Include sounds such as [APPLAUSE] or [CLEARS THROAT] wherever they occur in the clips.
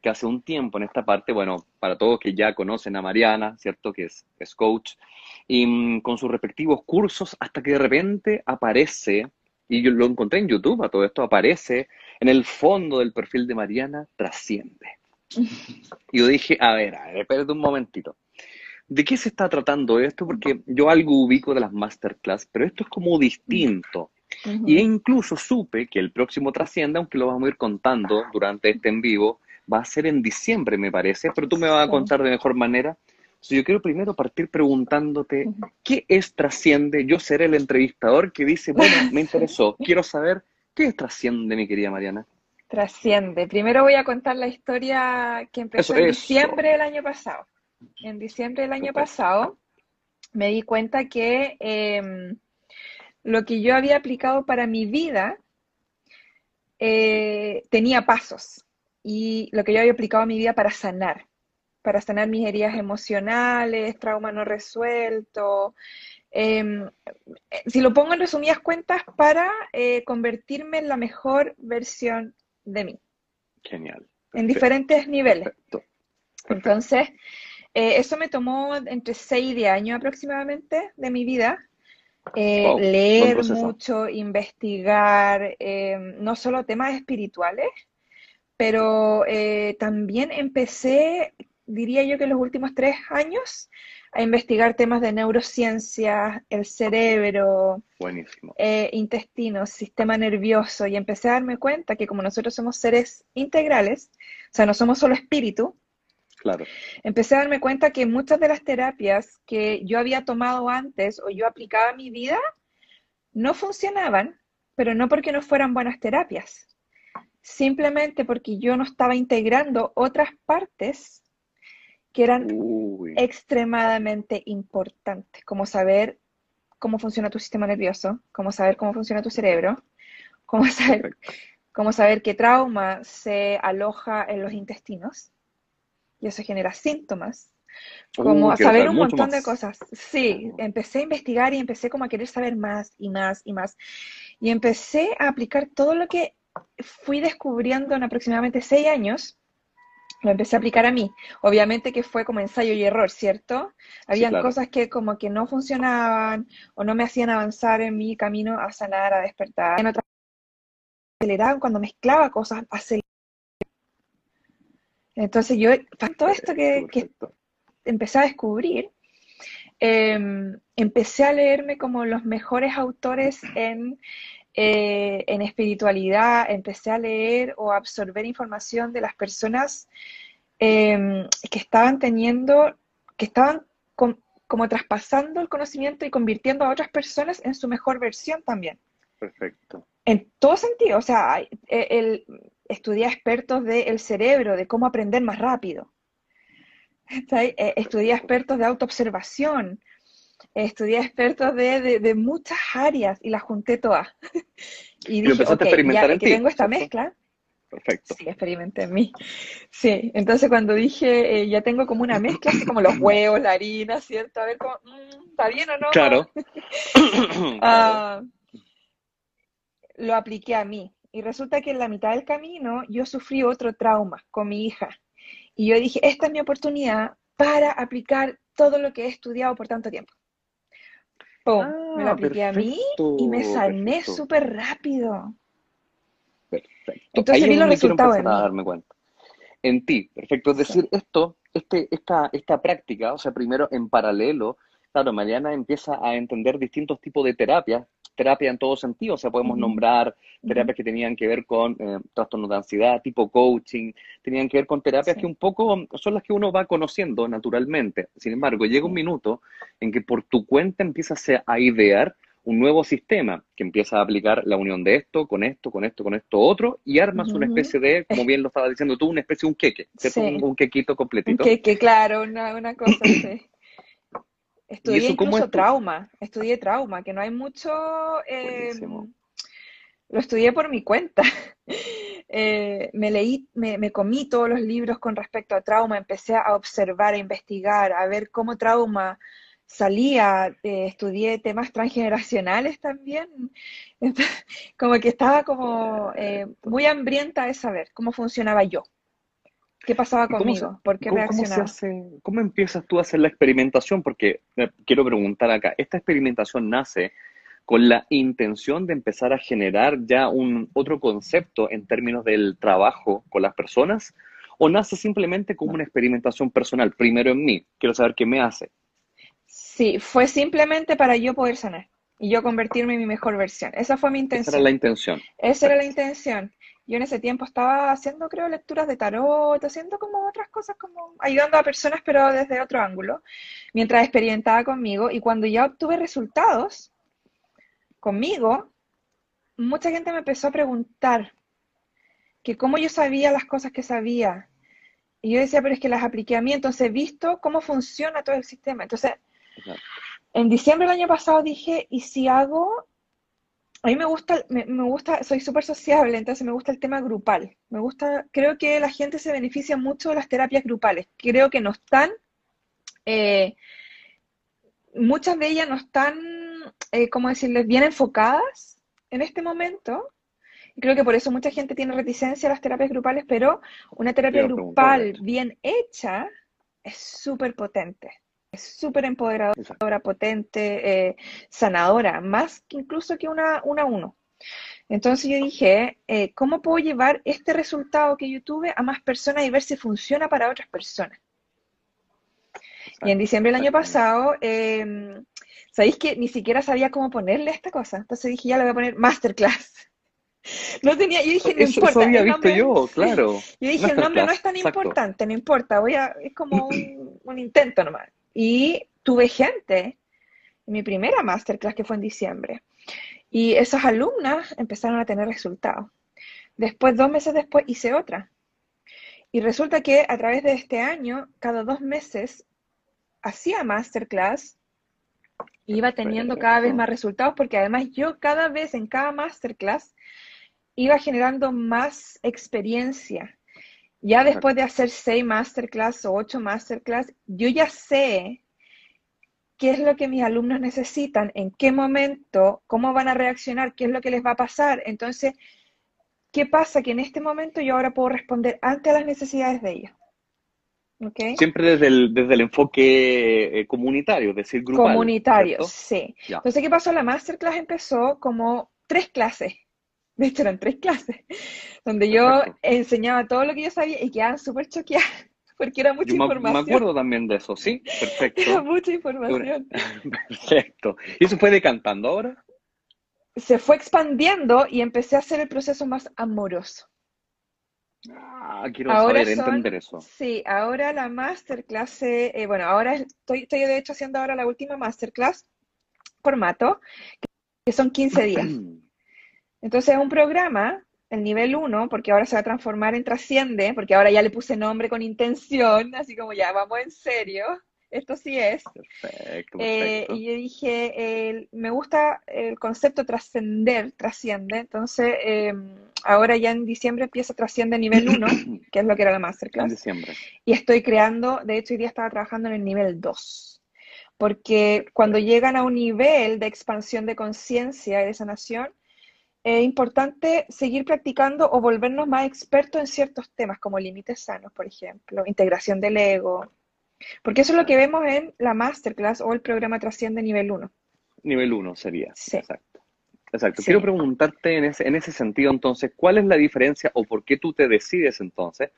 que hace un tiempo en esta parte, bueno, para todos que ya conocen a Mariana, ¿cierto? Que es, es coach, y mm, con sus respectivos cursos, hasta que de repente aparece, y yo lo encontré en YouTube, a todo esto aparece en el fondo del perfil de Mariana, trasciende. Y yo dije, a ver, a ver, espérate un momentito. ¿De qué se está tratando esto? Porque yo algo ubico de las masterclass, pero esto es como distinto. Y incluso supe que el próximo trasciende, aunque lo vamos a ir contando durante este en vivo, va a ser en diciembre, me parece, pero tú me vas a contar de mejor manera yo quiero primero partir preguntándote, ¿qué es Trasciende? Yo seré el entrevistador que dice, bueno, [LAUGHS] me interesó, quiero saber, ¿qué es Trasciende, mi querida Mariana? Trasciende. Primero voy a contar la historia que empezó en diciembre del año pasado. En diciembre del año pasado me di cuenta que em, lo que yo había aplicado para mi vida eh, tenía pasos y lo que yo había aplicado a mi vida para sanar para sanar mis heridas emocionales, trauma no resuelto. Em, si lo pongo en resumidas cuentas, para eh, convertirme en la mejor versión de mí. Genial. En diferentes niveles. Entonces, eh, eso me tomó entre 6 y 10 años aproximadamente de mi vida. Eh, leer mucho, investigar, em, no solo temas espirituales, pero también empecé diría yo que en los últimos tres años a investigar temas de neurociencia, el cerebro, eh, intestino, sistema nervioso, y empecé a darme cuenta que como nosotros somos seres integrales, o sea, no somos solo espíritu, claro. empecé a darme cuenta que muchas de las terapias que yo había tomado antes o yo aplicaba a mi vida no funcionaban, pero no porque no fueran buenas terapias, simplemente porque yo no estaba integrando otras partes que eran extremadamente importantes, como saber cómo funciona tu sistema nervioso, como saber cómo funciona tu cerebro, cómo [LAUGHS] saber, cómo saber qué trauma se aloja en los intestinos, y eso genera síntomas, como uh, saber un montón de cosas. Sí, empecé a investigar y empecé como a querer saber más y más y más. Y empecé a aplicar todo lo que fui descubriendo en aproximadamente seis años lo empecé a aplicar a mí. Obviamente que fue como ensayo y error, ¿cierto? Habían cosas que como que no funcionaban o no me hacían avanzar en mi camino a sanar, a despertar. En otras aceleraban cuando mezclaba cosas, aceleraban. Entonces yo, todo esto que, empecé a descubrir, em, empecé a leerme como los mejores autores en eh, en espiritualidad, empecé a leer o absorber información de las personas em, que estaban teniendo, que estaban como traspasando el conocimiento y convirtiendo a otras personas en su mejor versión también. Perfecto. En todo sentido, o sea, el, el estudié expertos del cerebro, de cómo aprender más rápido. Eh, estudié expertos de autoobservación, estudié expertos de, muchas áreas y las junté todas. [LAUGHS] y dije, ok, ya que tengo esta mezcla. Perfecto. Sí, experimenté en mí. Sí, entonces cuando dije, eh, ya tengo como una mezcla, así como los huevos, la harina, ¿cierto? A ver cómo, mm, ¿está bien o no? Claro. [LAUGHS] [COUGHS] Ah, lo apliqué a mí. Y resulta que en la mitad del camino yo sufrí otro trauma con mi hija. Y yo dije, esta es mi oportunidad para aplicar todo lo que he estudiado por tanto tiempo me lo ah, apliqué a mí y me sané súper rápido. Perfecto. Entonces Ahí vi los resultados en a darme cuenta. En ti, perfecto. Es decir, esto, este, esta, esta práctica, o sea, primero en paralelo, claro, Mariana empieza a entender distintos tipos de terapias terapia en todo sentido, o sea, podemos nombrar terapias que tenían que ver con eh, trastornos de ansiedad, tipo coaching, tenían que ver con terapias que un poco son las que uno va conociendo naturalmente. Sin embargo, llega un minuto en que por tu cuenta empiezas a idear un nuevo sistema que empieza a aplicar la unión de esto, con esto, con esto, con esto otro, y armas una especie de, como bien lo estaba diciendo tú, una especie de un queque, un, quequito completito. Un queque, claro, una, una cosa, sí. Estudié incluso trauma, estudié trauma, que no hay mucho... Eh, lo estudié por mi cuenta. [LAUGHS] Eh, me leí, me, comí todos los libros con respecto a trauma, empecé a observar, a investigar, a ver cómo trauma salía, eh, estudié temas transgeneracionales también, [LAUGHS] como que estaba como muy hambrienta de saber cómo funcionaba yo. ¿Qué pasaba conmigo? ¿Por qué reaccionaba? ¿Cómo, empiezas tú a hacer la experimentación? Porque eh, quiero preguntar acá, ¿esta experimentación nace con la intención de empezar a generar ya un otro concepto en términos del trabajo con las personas? ¿O nace simplemente como una experimentación personal, primero en mí? Quiero saber qué me hace. Sí, fue simplemente para yo poder sanar y yo convertirme en mi mejor versión. Esa fue mi intención. Esa era la intención. Esa era la intención. Yo en ese tiempo estaba haciendo, creo, lecturas de tarot, haciendo como otras cosas, como ayudando a personas, pero desde otro ángulo, mientras experimentaba conmigo. Y cuando ya obtuve resultados conmigo, mucha gente me empezó a preguntar que cómo yo sabía las cosas que sabía. Y yo decía, pero es que las apliqué a mí, entonces he visto cómo funciona todo el sistema. Entonces, en diciembre del año pasado dije, ¿y si hago a mí me gusta, me, gusta, soy súper sociable, entonces me gusta el tema grupal. Me gusta, creo que la gente se beneficia mucho de las terapias grupales. Creo que no están, eh, muchas de ellas no están, eh, ¿cómo decirles?, bien enfocadas en este momento. Y creo que por eso mucha gente tiene reticencia a las terapias grupales, pero una terapia grupal bien hecha es súper potente es súper empoderadora, potente, eh, sanadora, más que incluso que una, una uno. Entonces yo dije, eh, ¿cómo puedo llevar este resultado que yo tuve a más personas y ver si funciona para otras personas? Y en diciembre del año pasado, eh, ¿sabéis que ni siquiera sabía cómo ponerle esta cosa? Entonces dije, ya le voy a poner masterclass. [LAUGHS] No tenía, yo dije, no importa. Eso había visto yo, [LAUGHS] claro. Yo dije, el nombre no es tan importante, no importa, voy a, es como [CLEARS THROAT] un, un intento nomás. Y tuve gente en mi primera masterclass que fue en diciembre. Y esas alumnas empezaron a tener resultados. Después, dos meses después, hice otra. Y resulta que a través de este año, cada dos meses, hacía masterclass, iba teniendo cada vez más resultados, porque además yo cada vez en cada masterclass iba generando más experiencia. Ya después de hacer seis masterclass o ocho masterclass, yo ya sé qué es lo que mis alumnos necesitan, en qué momento, cómo van a reaccionar, qué es lo que les va a pasar. Entonces, ¿qué pasa? Que en este momento yo ahora puedo responder ante las necesidades de ellos. ¿Okay? Siempre desde el, desde el enfoque eh, comunitario, es decir, grupal. Comunitario, sí. Entonces, ¿qué pasó? La masterclass empezó como tres clases de hecho eran tres clases, [LAUGHS] donde yo enseñaba todo lo que yo sabía y quedaban súper choqueadas, [LAUGHS] porque era mucha información. Me acuerdo también de eso, sí, perfecto. Era mucha información. [LAUGHS] Perfecto. ¿Y eso fue decantando ahora? Se fue expandiendo y empecé a hacer el proceso más amoroso. Ah, quiero saber, entender eso. Sí, ahora la masterclass, eh, bueno, ahora estoy, estoy de hecho haciendo ahora la última masterclass, formato, que son 15 días. [CLEARS THROAT] Entonces es un programa, el nivel 1, porque ahora se va a transformar en trasciende, porque ahora ya le puse nombre con intención, [LAUGHS] así como ya, vamos en serio, esto sí es. Perfecto, eh, y yo dije, me gusta el concepto trascender, trasciende, entonces em, ahora ya en diciembre empieza trasciende nivel 1, [COUGHS] que es lo que era la masterclass. En diciembre. Y estoy creando, de hecho hoy día estaba trabajando en el nivel 2 porque cuando llegan a un nivel de expansión de conciencia y de sanación, es importante seguir practicando o volvernos más expertos en ciertos temas, como límites sanos, por ejemplo, integración del ego, porque eso es lo que vemos en la masterclass o el programa Trasciende nivel 1. Nivel 1 sería. Sí. Exacto. Exacto. Quiero preguntarte en ese, en ese sentido, entonces, ¿cuál es la diferencia o por qué tú te decides entonces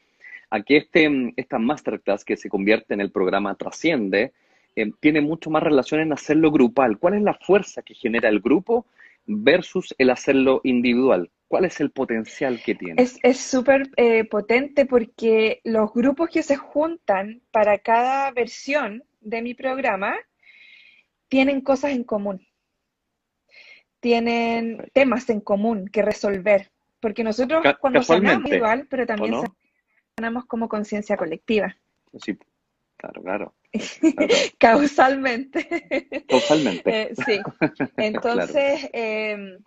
a que este, esta masterclass que se convierte en el programa Trasciende eh, tiene mucho más relación en hacerlo grupal? ¿Cuál es la fuerza que genera el grupo versus el hacerlo individual? ¿Cuál es el potencial que tiene? Es súper eh, potente porque los grupos que se juntan para cada versión de mi programa tienen cosas en común, tienen temas en común que resolver, porque nosotros cuando sanamos individual, pero también sanamos como conciencia colectiva. Sí, claro, claro. [LAUGHS] Causalmente. Causalmente. Eh, sí. [LAUGHS] Entonces, em,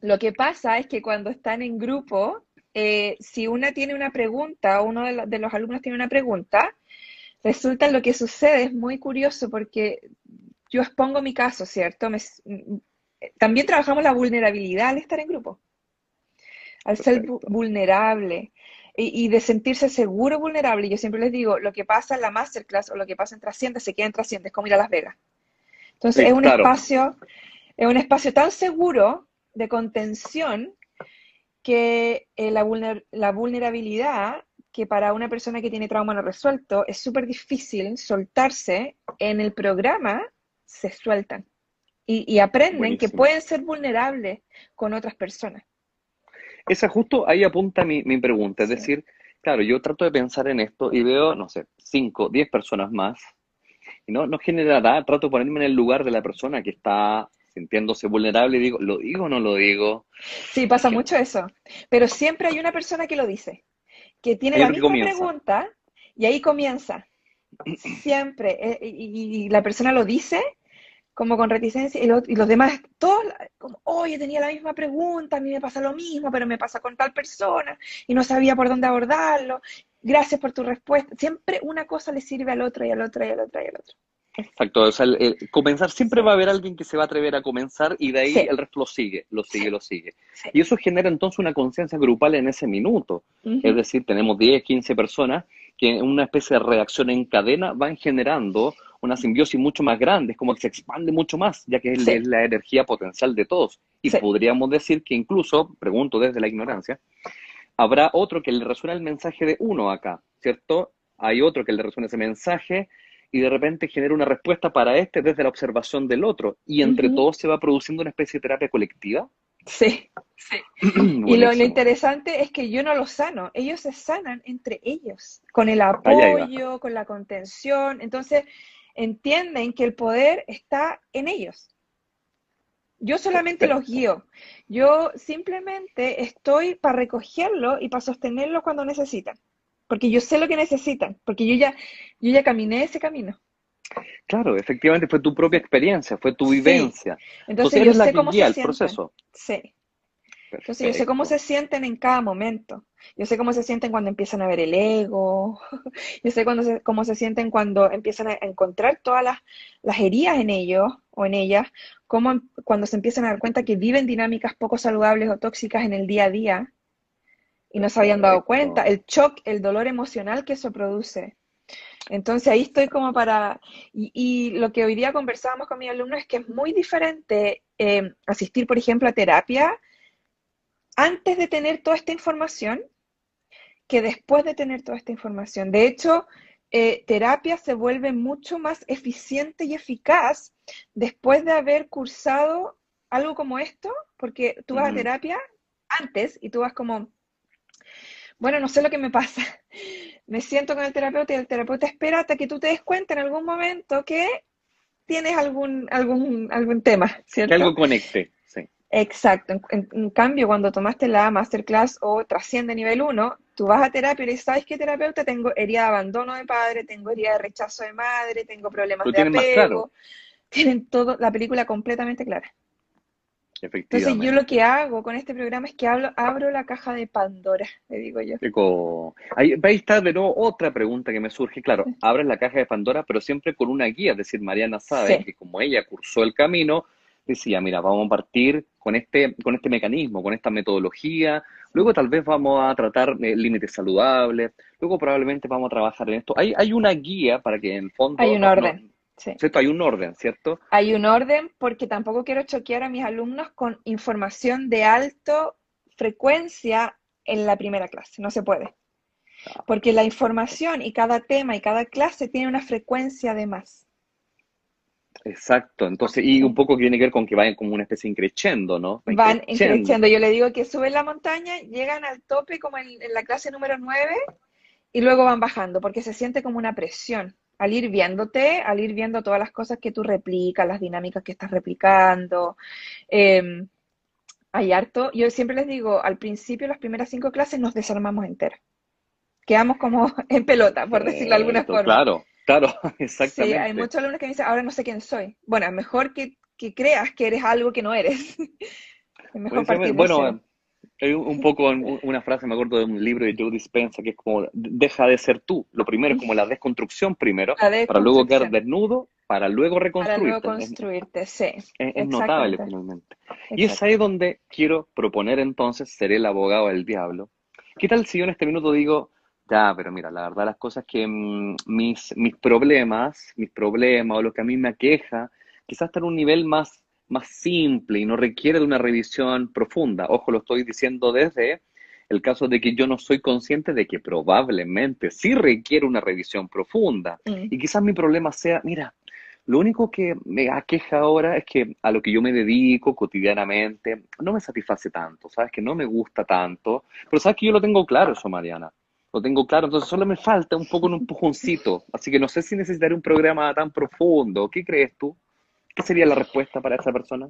lo que pasa es que cuando están en grupo, eh, si una tiene una pregunta, uno de, los alumnos tiene una pregunta, resulta lo que sucede es muy curioso porque yo expongo mi caso, ¿cierto? también trabajamos la vulnerabilidad al estar en grupo, al ser vulnerable y, de sentirse seguro vulnerable. Yo siempre les digo, lo que pasa en la masterclass o lo que pasa en Trasciende se queda en Trasciende, es como ir a Las Vegas. Entonces es un espacio, es un espacio tan seguro de contención que eh, la, la, vulnerabilidad, que para una persona que tiene trauma no resuelto es súper difícil soltarse, en el programa se sueltan y, aprenden que pueden ser vulnerables con otras personas. Esa justo ahí apunta mi, mi pregunta, es decir, claro, yo trato de pensar en esto y veo, no sé, cinco, diez personas más, y no, no generará, trato de ponerme en el lugar de la persona que está sintiéndose vulnerable y digo, ¿lo digo o no lo digo? Sí, pasa mucho eso. Pero siempre hay una persona que lo dice, que tiene la misma pregunta y ahí comienza. [CLEARS THROAT] Siempre. Eh, y, la persona lo dice como con reticencia y, los demás, todos, como, oye, tenía la misma pregunta, a mí me pasa lo mismo, pero me pasa con tal persona y no sabía por dónde abordarlo. Gracias por tu respuesta. Siempre una cosa le sirve al otro y al otro y al otro y al otro. Exacto, o sea, comenzar siempre va a haber alguien que se va a atrever a comenzar y de ahí el resto lo sigue, lo sigue, lo sigue. Y eso genera entonces una conciencia grupal en ese minuto. Es decir, tenemos 10, 15 personas que en una especie de reacción en cadena van generando una simbiosis mucho más grande, es como que se expande mucho más, ya que es, la energía potencial de todos. Y podríamos decir que incluso, pregunto desde la ignorancia, habrá otro que le resuena el mensaje de uno acá, ¿cierto? Hay otro que le resuena ese mensaje y de repente genera una respuesta para este desde la observación del otro y entre todos se va produciendo una especie de terapia colectiva. Sí, sí. [CLEARS THROAT] y lo, interesante es que yo no los sano, ellos se sanan entre ellos, con el apoyo, con la contención, entonces entienden que el poder está en ellos. Yo solamente los guío, yo simplemente estoy para recogerlo y para sostenerlo cuando necesitan porque yo sé lo que necesitan, porque yo ya, yo ya caminé ese camino. Claro, efectivamente fue tu propia experiencia, fue tu vivencia. Entonces, yo sé cómo se el proceso. Sí. Entonces yo sé cómo se sienten en cada momento. Yo sé cómo se sienten cuando empiezan a ver el ego. [LAUGHS] Yo sé cómo se sienten cuando empiezan a encontrar todas las, las heridas en ellos o en ellas. Cómo, cuando se empiezan a dar cuenta que viven dinámicas poco saludables o tóxicas en el día a día y no se habían dado cuenta, el shock, el dolor emocional que eso produce. Entonces ahí estoy como para, y, lo que hoy día conversábamos con mi alumno es que es muy diferente eh, asistir, por ejemplo, a terapia antes de tener toda esta información que después de tener toda esta información. De hecho, eh, terapia se vuelve mucho más eficiente y eficaz después de haber cursado algo como esto, porque tú vas a terapia antes y tú vas como, bueno, no sé lo que me pasa. [LAUGHS] Me siento con el terapeuta y el terapeuta espera hasta que tú te des cuenta en algún momento que tienes algún, algún, algún tema, ¿cierto? Que algo conecte. Exacto. En, cambio, cuando tomaste la masterclass o trasciende nivel 1, tú vas a terapia y le dices, ¿sabes qué terapeuta? Tengo herida de abandono de padre, tengo herida de rechazo de madre, tengo problemas de apego. Tienen todo, la película completamente clara. Entonces yo lo que hago con este programa es que hablo, abro la caja de Pandora, le digo yo. Ahí, ahí, está de nuevo otra pregunta que me surge. Claro, abres la caja de Pandora, pero siempre con una guía. Es decir, Mariana sabe que como ella cursó el camino, decía, mira, vamos a partir con este, con este mecanismo, con esta metodología. Luego tal vez vamos a tratar eh, límites saludables. Luego probablemente vamos a trabajar en esto. Hay, hay una guía para que en el fondo... Hay un orden. ¿Cierto? Hay un orden, ¿cierto? Hay un orden porque tampoco quiero choquear a mis alumnos con información de alta frecuencia en la primera clase. No se puede. Ah. Porque la información y cada tema y cada clase tiene una frecuencia de más. Exacto, entonces, y un poco tiene que ver con que vayan como una especie increciendo, ¿no? Van increciendo. Yo le digo que suben la montaña, llegan al tope como en, en la clase número 9 y luego van bajando, porque se siente como una presión al ir viéndote, al ir viendo todas las cosas que tú replicas, las dinámicas que estás replicando. Em, hay harto, yo siempre les digo, al principio, las primeras cinco clases nos desarmamos enteras. Quedamos como [LAUGHS] en pelota, por decirlo de alguna forma. Claro. Claro, exactamente. [LAUGHS] Sí, hay muchos alumnos que me dicen, ahora no sé quién soy. Bueno, es mejor que, que creas que eres algo que no eres. [LAUGHS] es mejor partir bueno, hay un, poco una frase, me acuerdo de un libro de Joe Dispenza, que es como, deja de ser tú. Lo primero es como la desconstrucción primero, para luego quedar desnudo, para luego reconstruirte. Para luego construirte, sí. Es, notable finalmente. Y es ahí donde quiero proponer entonces, seré el abogado del diablo. ¿Qué tal si yo en este minuto digo, ya, pero mira, la verdad las cosas que mm, mis, mis problemas, mis problemas o lo que a mí me aqueja, quizás está en un nivel más más simple y no requiere de una revisión profunda. Ojo, lo estoy diciendo desde el caso de que yo no soy consciente de que probablemente sí requiere una revisión profunda. Mm. Y quizás mi problema sea, mira, lo único que me aqueja ahora es que a lo que yo me dedico cotidianamente no me satisface tanto, ¿sabes? Que no me gusta tanto. Pero sabes que yo lo tengo claro eso, Mariana. Lo tengo claro, entonces solo me falta un poco un empujoncito. Así que no sé si necesitaré un programa tan profundo. ¿Qué crees tú? ¿Qué sería la respuesta para esa persona?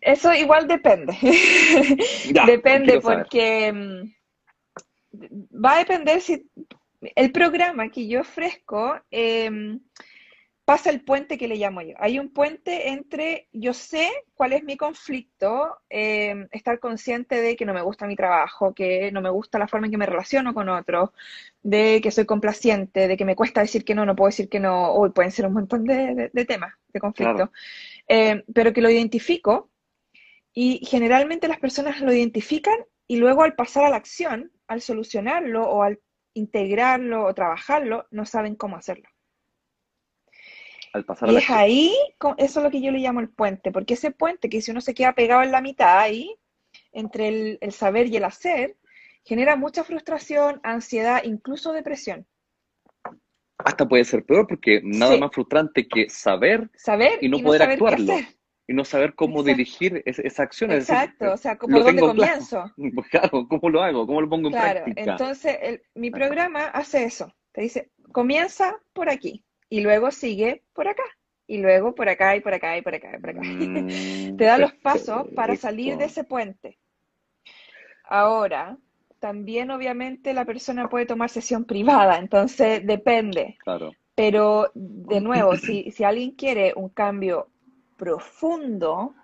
Eso igual depende. [LAUGHS] depende porque mm, va a depender si el programa que yo ofrezco em, pasa el puente que le llamo yo. Hay un puente entre yo sé cuál es mi conflicto, em, estar consciente de que no me gusta mi trabajo, que no me gusta la forma en que me relaciono con otros, de que soy complaciente, de que me cuesta decir que no, no puedo decir que no, hoy pueden ser un montón de, temas de conflicto, em, pero que lo identifico y generalmente las personas lo identifican y luego al pasar a la acción, al solucionarlo o al integrarlo o trabajarlo, no saben cómo hacerlo y es ahí, eso es lo que yo le llamo el puente, porque ese puente que si uno se queda pegado en la mitad ahí, entre el, saber y el hacer, genera mucha frustración, ansiedad, incluso depresión. Hasta puede ser peor porque nada más frustrante que saber, saber y no poder actuarlo. Y no saber cómo dirigir esa acción. Exacto, o sea, ¿por dónde comienzo? [LAUGHS] Claro. ¿cómo lo hago? ¿Cómo lo pongo en claro, práctica? Entonces, mi programa hace eso. Te dice, comienza por aquí y luego sigue por acá, y luego por acá y por acá y por acá y por acá. Mm, [LAUGHS] Te da los pasos para salir de ese puente. Ahora, también obviamente la persona puede tomar sesión privada, entonces depende. Claro. Pero de nuevo, si, si alguien quiere un cambio profundo,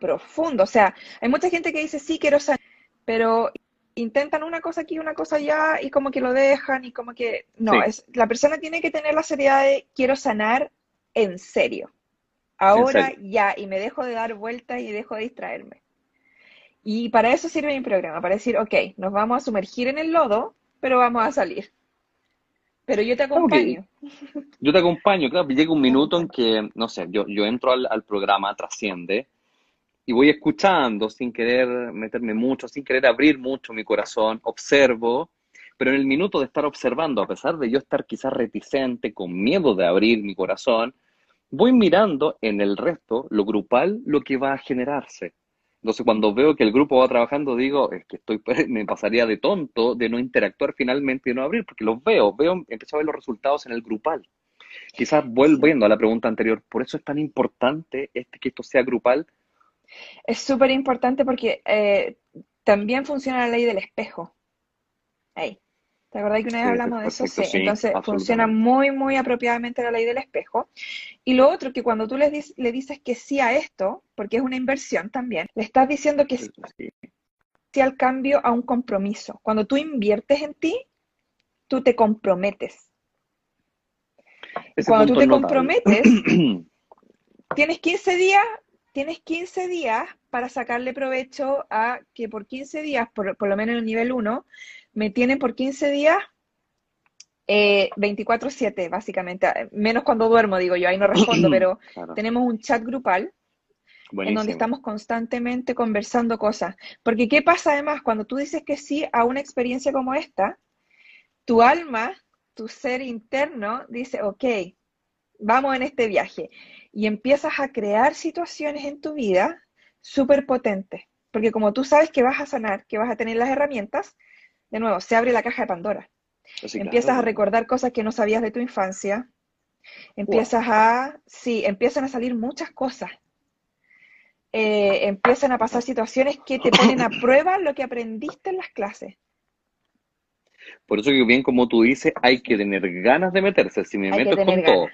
profundo, o sea, hay mucha gente que dice, sí, quiero saber, pero intentan una cosa aquí, una cosa allá y como que lo dejan y como que no, es la persona tiene que tener la seriedad de quiero sanar en serio. Ahora ya y me dejo de dar vueltas y dejo de distraerme. Y para eso sirve mi programa, para decir, ok, nos vamos a sumergir en el lodo, pero vamos a salir. Pero yo te acompaño. Yo te acompaño, claro, llega un minuto en que, no sé, yo, yo entro al, al programa Trasciende y voy escuchando sin querer meterme mucho, sin querer abrir mucho mi corazón, observo, pero en el minuto de estar observando, a pesar de yo estar quizás reticente, con miedo de abrir mi corazón, voy mirando en el resto, lo grupal, lo que va a generarse. Entonces, cuando veo que el grupo va trabajando, digo, es que estoy, [LAUGHS] me pasaría de tonto de no interactuar finalmente y no abrir, porque los veo, veo, empiezo a ver los resultados en el grupal. Quizás volviendo a la pregunta anterior, por eso es tan importante este, que esto sea grupal, es súper importante porque eh, también funciona la ley del espejo. ¿Te acordás que una vez hablamos de eso? Sí. Entonces funciona muy, muy apropiadamente la ley del espejo. Y lo otro, que cuando tú le, le dices que sí a esto, porque es una inversión también, le estás diciendo que sí, sí al cambio a un compromiso. Cuando tú inviertes en ti, tú te comprometes. cuando tú te comprometes, [CLEARS THROAT] tienes 15 días tienes 15 días para sacarle provecho a que por 15 días, por, lo menos en el nivel 1, me tienen por 15 días 24/7, eh, básicamente, menos cuando duermo, digo yo, ahí no respondo, [CLEARS THROAT] pero tenemos un chat grupal en donde estamos constantemente conversando cosas. Porque ¿qué pasa además cuando tú dices que sí a una experiencia como esta? Tu alma, tu ser interno dice, ok, vamos en este viaje y empiezas a crear situaciones en tu vida súper potentes. Porque como tú sabes que vas a sanar, que vas a tener las herramientas, de nuevo, se abre la caja de Pandora. empiezas a recordar cosas que no sabías de tu infancia. Empiezas a, sí, empiezan a salir muchas cosas. Eh, empiezan a pasar situaciones que te ponen a [COUGHS] prueba lo que aprendiste en las clases. Por eso que bien como tú dices, hay que tener ganas de meterse, si me meto con todo.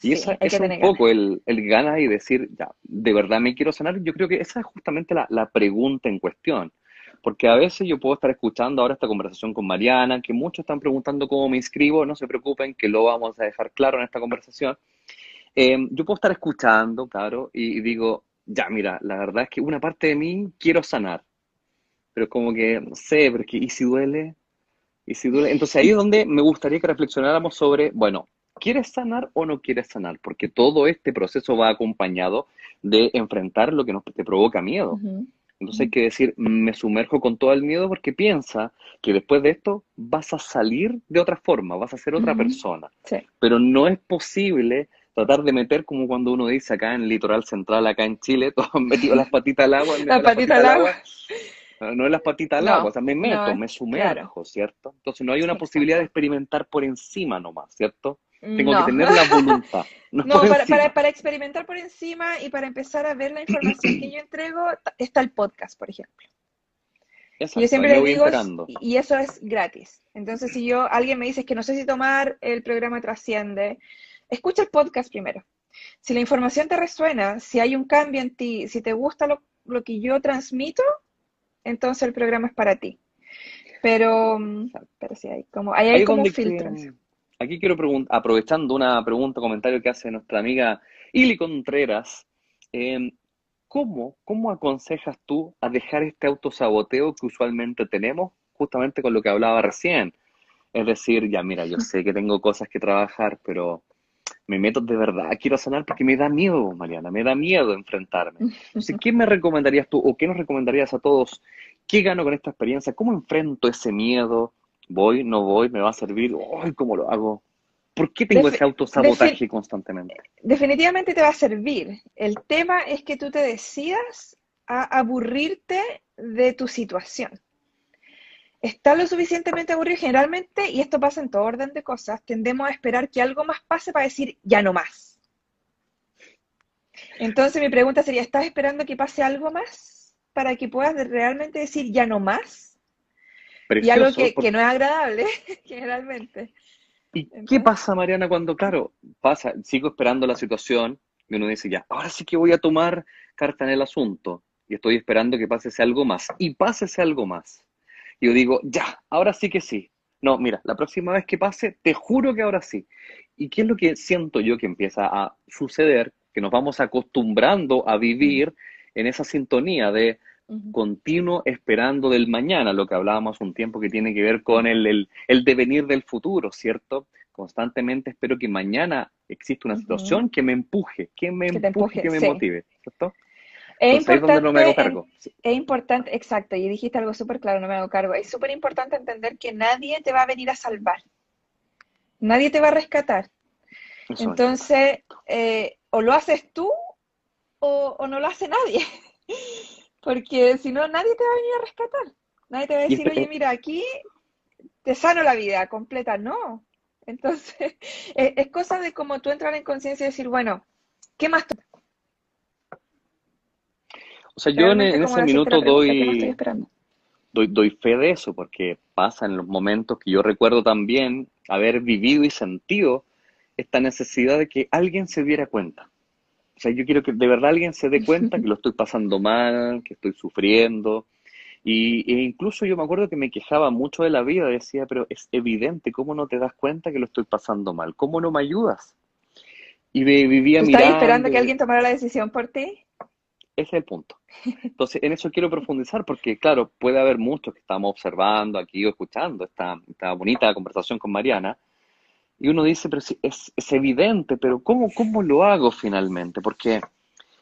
Y esa, es un poco el, el ganas y decir, ya, de verdad me quiero sanar. Yo creo que esa es justamente la, la pregunta en cuestión. Porque a veces yo puedo estar escuchando ahora esta conversación con Mariana, que muchos están preguntando cómo me inscribo, no se preocupen, que lo vamos a dejar claro en esta conversación. Eh, yo puedo estar escuchando, claro, y, digo, ya, mira, la verdad es que una parte de mí quiero sanar, pero como que, no sé, porque ¿y si duele? ¿Y si duele? Entonces ahí es donde me gustaría que reflexionáramos sobre, bueno, ¿quieres sanar o no quieres sanar? Porque todo este proceso va acompañado de enfrentar lo que nos te provoca miedo. Entonces hay que decir, me sumerjo con todo el miedo porque piensa que después de esto vas a salir de otra forma, vas a ser otra persona. Pero no es posible tratar de meter como cuando uno dice acá en el litoral central, acá en Chile, [LAUGHS] todos han metido las patitas al agua. Las patitas al agua. No es las patitas al agua, o sea, me meto, me sumerjo, ¿cierto? Entonces no hay una posibilidad de experimentar por encima nomás, ¿cierto? Tengo que tener la voluntad. [LAUGHS] No, para, para, experimentar por encima y para empezar a ver la información que yo entrego, está el podcast, por ejemplo. yo siempre le digo, y eso es gratis. Entonces, si yo, alguien me dice que no sé si tomar el programa Trasciende, escucha el podcast primero. Si la información te resuena, si hay un cambio en ti, si te gusta lo, lo que yo transmito, entonces el programa es para ti. Pero, mm, pero sí, hay como, hay, hay como filtros. Aquí quiero aprovechando una pregunta, comentario que hace nuestra amiga Ili Contreras, em, ¿cómo, ¿cómo aconsejas tú a dejar este autosaboteo que usualmente tenemos, justamente con lo que hablaba recién? Es decir, ya mira, yo sé que tengo cosas que trabajar, pero me meto de verdad, quiero sanar porque me da miedo, Mariana, me da miedo enfrentarme. Entonces, ¿qué me recomendarías tú o qué nos recomendarías a todos? ¿Qué gano con esta experiencia? ¿Cómo enfrento ese miedo? ¿Voy, no voy? ¿Me va a servir? ¡Ay, cómo lo hago! ¿Por qué tengo ese autosabotaje constantemente? Definitivamente te va a servir. El tema es que tú te decidas a aburrirte de tu situación está lo suficientemente aburrido generalmente, y esto pasa en todo orden de cosas, tendemos a esperar que algo más pase para decir ya no más. Entonces mi pregunta sería, ¿estás esperando que pase algo más para que puedas realmente decir ya no más? Y algo que, no es agradable, [LAUGHS] generalmente. ¿Y qué pasa, Mariana, cuando, claro, pasa, sigo esperando la situación y uno dice, ya, ahora sí que voy a tomar carta en el asunto y estoy esperando que pase algo más y pase algo más yo digo, ya, ahora sí que sí. No, mira, la próxima vez que pase, te juro que ahora sí. ¿Y qué es lo que siento yo que empieza a suceder? Que nos vamos acostumbrando a vivir en esa sintonía de continuo esperando del mañana, lo que hablábamos un tiempo que tiene que ver con el, el, devenir del futuro, ¿cierto? Constantemente espero que mañana exista una situación que me empuje, que me empuje, que me motive, ¿cierto? Es importante, no me hago cargo. Es, importante, exacto, y dijiste algo súper claro, no me hago cargo. Es súper importante entender que nadie te va a venir a salvar. Nadie te va a rescatar. Entonces, eh, o lo haces tú o, no lo hace nadie. Porque si no, nadie te va a venir a rescatar. Nadie te va a decir, oye, mira, aquí te sano la vida completa. No. Entonces, [LAUGHS] es, cosa de como tú entrar en conciencia y decir, bueno, ¿qué más? O sea, yo en, ese minuto doy, doy, doy fe de eso, porque pasa en los momentos que yo recuerdo también haber vivido y sentido esta necesidad de que alguien se diera cuenta. O sea, yo quiero que de verdad alguien se dé cuenta [LAUGHS] que lo estoy pasando mal, que estoy sufriendo. Y, e incluso yo me acuerdo que me quejaba mucho de la vida, decía, pero es evidente, ¿cómo no te das cuenta que lo estoy pasando mal? ¿Cómo no me ayudas? Y vivía mirando... ¿Estás esperando que alguien tomara la decisión por ti? Ese es el punto. [LAUGHS] Entonces, en eso quiero profundizar porque, claro, puede haber muchos que estamos observando aquí o escuchando esta, esta bonita conversación con Mariana y uno dice, pero sí, es, es evidente, pero ¿cómo, ¿cómo lo hago finalmente? Porque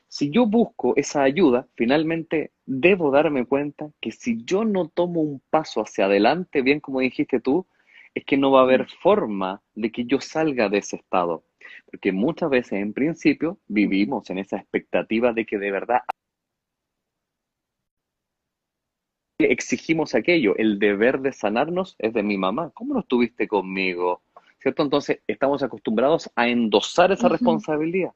si yo busco esa ayuda, finalmente debo darme cuenta que si yo no tomo un paso hacia adelante, bien como dijiste tú, es que no va a haber mm. forma de que yo salga de ese estado. Porque muchas veces, en principio, vivimos en esa expectativa de que de verdad exigimos aquello. El deber de sanarnos es de mi mamá. ¿Cómo no estuviste conmigo? ¿Cierto? Entonces, estamos acostumbrados a endosar esa responsabilidad.